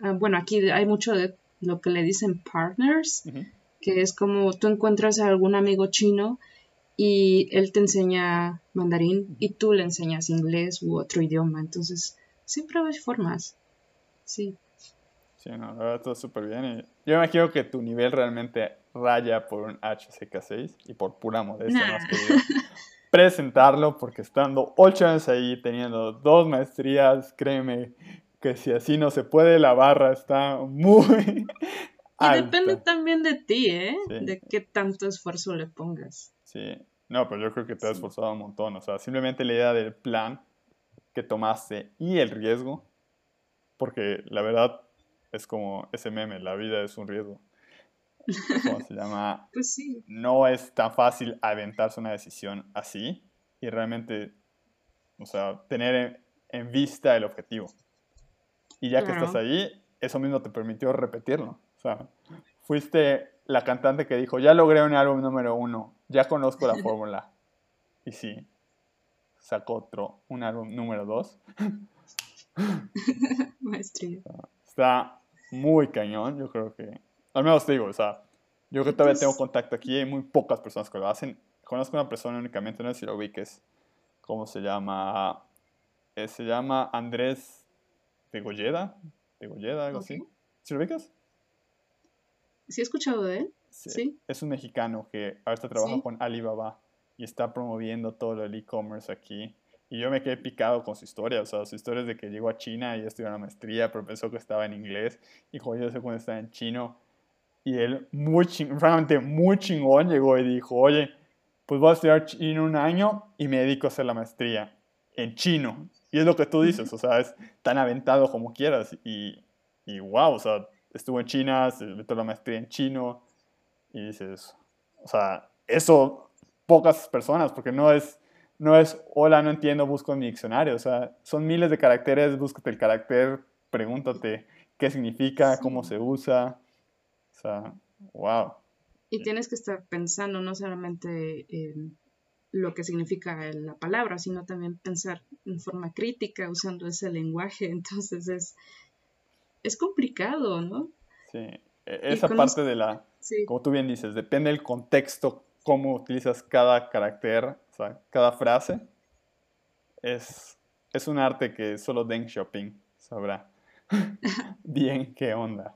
Speaker 2: Ah, bueno, aquí hay mucho de lo que le dicen partners, que es como tú encuentras a algún amigo chino y él te enseña mandarín y tú le enseñas inglés u otro idioma, entonces siempre hay formas, sí.
Speaker 1: Sí, no, la verdad todo súper bien. Y yo me imagino que tu nivel realmente raya por un HCK6 y por pura modestia más que presentarlo porque estando ocho años ahí, teniendo dos maestrías, créeme que si así no se puede, la barra está muy...
Speaker 2: Y depende también de ti, ¿eh? De qué tanto esfuerzo le pongas.
Speaker 1: Sí, no, pero yo creo que te has esforzado un montón. O sea, simplemente la idea del plan que tomaste y el riesgo, porque la verdad es como ese meme, la vida es un riesgo. ¿Cómo se llama?
Speaker 2: Pues sí.
Speaker 1: No es tan fácil aventarse una decisión así y realmente, o sea, tener en, vista el objetivo. Y ya que estás ahí, eso mismo te permitió repetirlo. O sea, fuiste la cantante que dijo, ya logré un álbum número uno, ya conozco la fórmula. Y sí, sacó otro, un álbum número dos.
Speaker 2: Maestría.
Speaker 1: Está muy cañón, yo creo que, al menos te digo, o sea, yo que todavía tengo contacto aquí, hay muy pocas personas que lo hacen. Conozco una persona únicamente, no sé si lo ubiques, ¿cómo se llama? Eh, se llama Andrés de Goyeda, de Goyeda, algo así. ¿Sí lo ubicas?
Speaker 2: Sí, he escuchado de él. Sí.
Speaker 1: Es un mexicano que ahorita trabaja con Alibaba y está promoviendo todo el e-commerce aquí. Y yo me quedé picado con su historia, o sea, su historia es de que llegó a China y estudió una maestría, pero pensó que estaba en inglés. Y sé cuando estaba en chino. Y él, muy ching, francamente, muy chingón, llegó y dijo, oye, pues voy a estudiar chino un año y me dedico a hacer la maestría en chino. Y es lo que tú dices, o sea, es tan aventado como quieras. Y, y wow, o sea, estuvo en China, se metió la maestría en chino. Y dices, o sea, eso pocas personas, porque no es no es, hola, no entiendo, busco en mi diccionario. O sea, son miles de caracteres, búscate el carácter, pregúntate qué significa, cómo se usa. O sea, wow.
Speaker 2: Y tienes que estar pensando no solamente en lo que significa la palabra, sino también pensar en forma crítica usando ese lenguaje. Entonces es, es complicado, ¿no?
Speaker 1: Sí, e, esa parte de la, como tú bien dices, depende del contexto, cómo utilizas cada carácter, o sea, cada frase. Es, es un arte que solo Deng Shopping sabrá bien qué onda.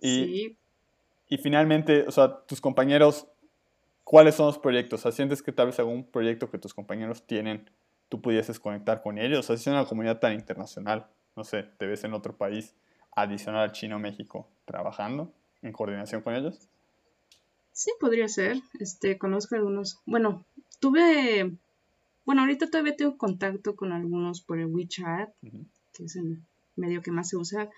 Speaker 1: Y, sí. y finalmente, o sea, tus compañeros, ¿cuáles son los proyectos? O sea, ¿sientes que tal vez algún proyecto que tus compañeros tienen, tú pudieses conectar con ellos? O sea, si es una comunidad tan internacional, no sé, te ves en otro país adicional al chino México trabajando en coordinación con ellos?
Speaker 2: Sí, podría ser. Este, conozco algunos. Bueno, tuve. Bueno, ahorita todavía tengo contacto con algunos por el WeChat, que es el medio que más se usa,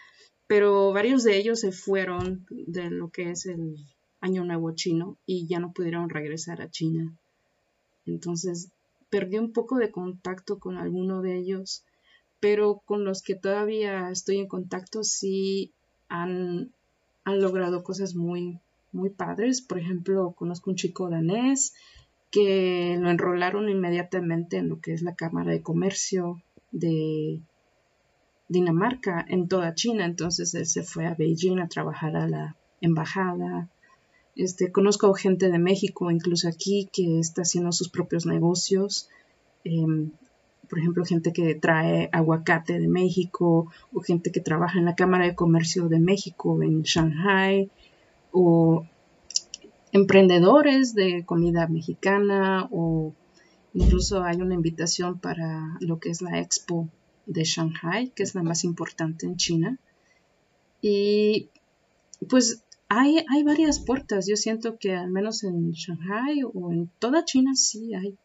Speaker 2: pero varios de ellos se fueron de lo que es el Año Nuevo chino y ya no pudieron regresar a China. Entonces, perdí un poco de contacto con alguno de ellos, pero con los que todavía estoy en contacto sí han han logrado cosas muy, muy padres. Por ejemplo, conozco un chico danés que lo enrolaron inmediatamente en lo que es la Cámara de Comercio de Dinamarca en toda China. Entonces él se fue a Beijing a trabajar a la embajada. Este, conozco gente de México, incluso aquí, que está haciendo sus propios negocios. Em, por ejemplo, gente que trae aguacate de México o gente que trabaja en la Cámara de Comercio de México en Shanghai o emprendedores de comida mexicana o incluso hay una invitación para lo que es la Expo de Shanghai, que es la más importante en China. Y pues hay, hay varias puertas. Yo siento que al menos en Shanghai o en toda China sí hay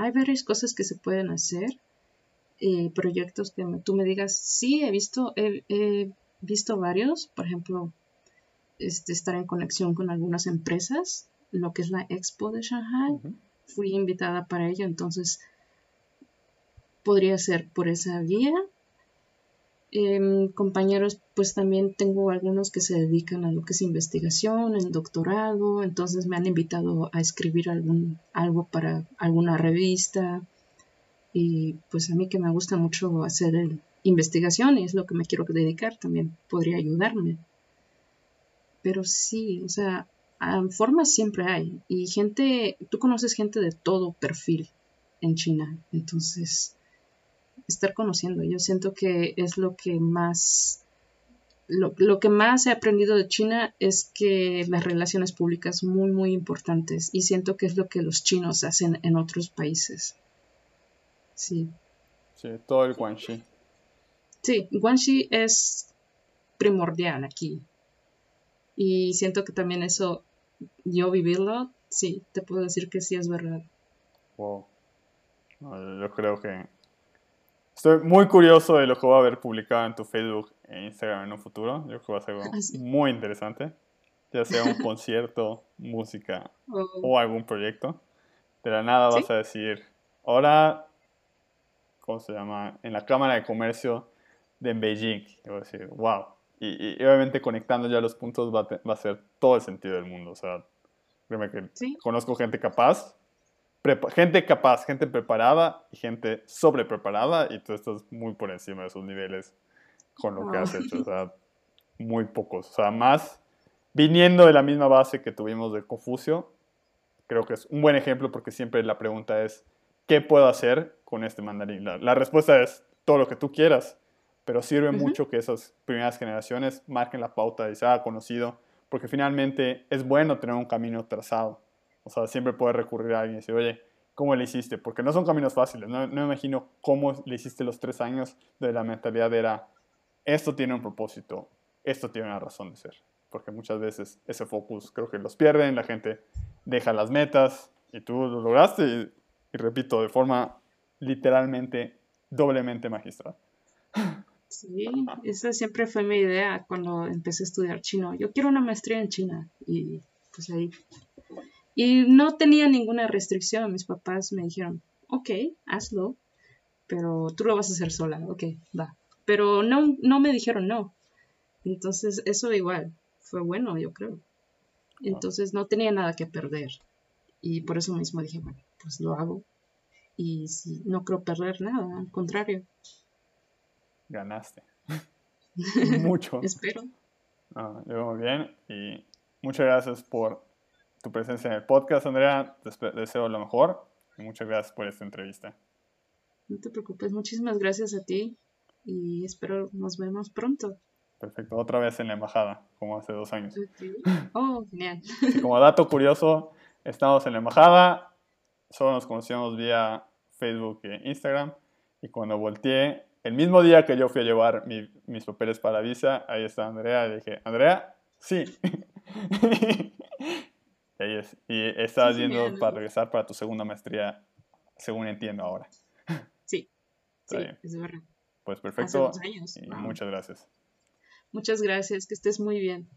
Speaker 2: hay varias cosas que se pueden hacer, eh, proyectos que tú me digas, sí, he visto, he, visto varios, por ejemplo, este, estar en conexión con algunas empresas, lo que es la Expo de Shanghai, fui invitada para ello, entonces podría ser por esa vía. Em, compañeros, pues también tengo algunos que se dedican a lo que es investigación, el doctorado, entonces me han invitado a escribir algún, algo para alguna revista. Y pues a mí que me gusta mucho hacer investigación y es lo que me quiero dedicar, también podría ayudarme. Pero sí, o sea, formas siempre hay. Y gente, tú conoces gente de todo perfil en China, entonces estar conociendo. Yo siento que es lo que más, lo, que más he aprendido de China es que las relaciones públicas son muy, muy importantes y siento que es lo que los chinos hacen en otros países. Sí.
Speaker 1: Sí, todo el guanxi.
Speaker 2: Sí, guanxi es primordial aquí. Y siento que también eso, yo vivirlo, sí, te puedo decir que sí es verdad.
Speaker 1: Wow. Yo creo que Estoy muy curioso de lo que va a haber publicado en tu Facebook e Instagram en un futuro. Yo creo que va a ser algo ah, muy interesante. Ya sea un concierto, música oh. o algún proyecto. De la nada vas a decir, ahora, ¿cómo se llama? En la Cámara de Comercio de Beijing. Y voy a decir, wow. Y, obviamente conectando ya los puntos va a, va a ser todo el sentido del mundo. O sea, créeme que conozco gente capaz gente capaz, gente preparada y gente sobrepreparada y tú estás muy por encima de esos niveles con lo que has hecho. O sea, muy pocos. O sea, más viniendo de la misma base que tuvimos de Confucio, creo que es un buen ejemplo porque siempre la pregunta es, ¿qué puedo hacer con este mandarín? La, respuesta es todo lo que tú quieras, pero sirve mucho que esas primeras generaciones marquen la pauta y se haga conocido, porque finalmente es bueno tener un camino trazado. O sea, siempre puedes recurrir a alguien y decir, oye, ¿cómo le hiciste? Porque no son caminos fáciles. No, me imagino cómo le hiciste los tres años de la mentalidad era, esto tiene un propósito, esto tiene una razón de ser. Porque muchas veces ese focus creo que los pierden, la gente deja las metas y tú lo lograste y, y repito, de forma literalmente doblemente magistral.
Speaker 2: Sí, esa siempre fue mi idea cuando empecé a estudiar chino. Yo quiero una maestría en China y pues ahí y no tenía ninguna restricción. Mis papás me dijeron, ok, hazlo, pero tú lo vas a hacer sola, ok, va. Pero no, no me dijeron no. Entonces, eso igual fue bueno, yo creo. Entonces no tenía nada que perder. Y por eso mismo dije, bueno, pues lo hago. Y si no creo perder nada, al contrario.
Speaker 1: Ganaste. Mucho.
Speaker 2: Espero.
Speaker 1: Ah, yo muy bien y muchas gracias por tu presencia en el podcast, Andrea. Te deseo lo mejor y muchas gracias por esta entrevista.
Speaker 2: No te preocupes, muchísimas gracias a ti y espero nos vemos pronto.
Speaker 1: Perfecto, otra vez en la embajada, como hace dos años.
Speaker 2: Oh, genial.
Speaker 1: como dato curioso, estamos en la embajada, solo nos conocíamos vía Facebook e Instagram y cuando volteé, el mismo día que yo fui a llevar mis papeles para visa, ahí está Andrea y dije, Andrea, sí. y ahí es. Y estás yendo para regresar para tu segunda maestría, según entiendo ahora.
Speaker 2: Sí, sí, es verdad.
Speaker 1: Pues perfecto. Y muchas gracias.
Speaker 2: Muchas gracias, que estés muy bien.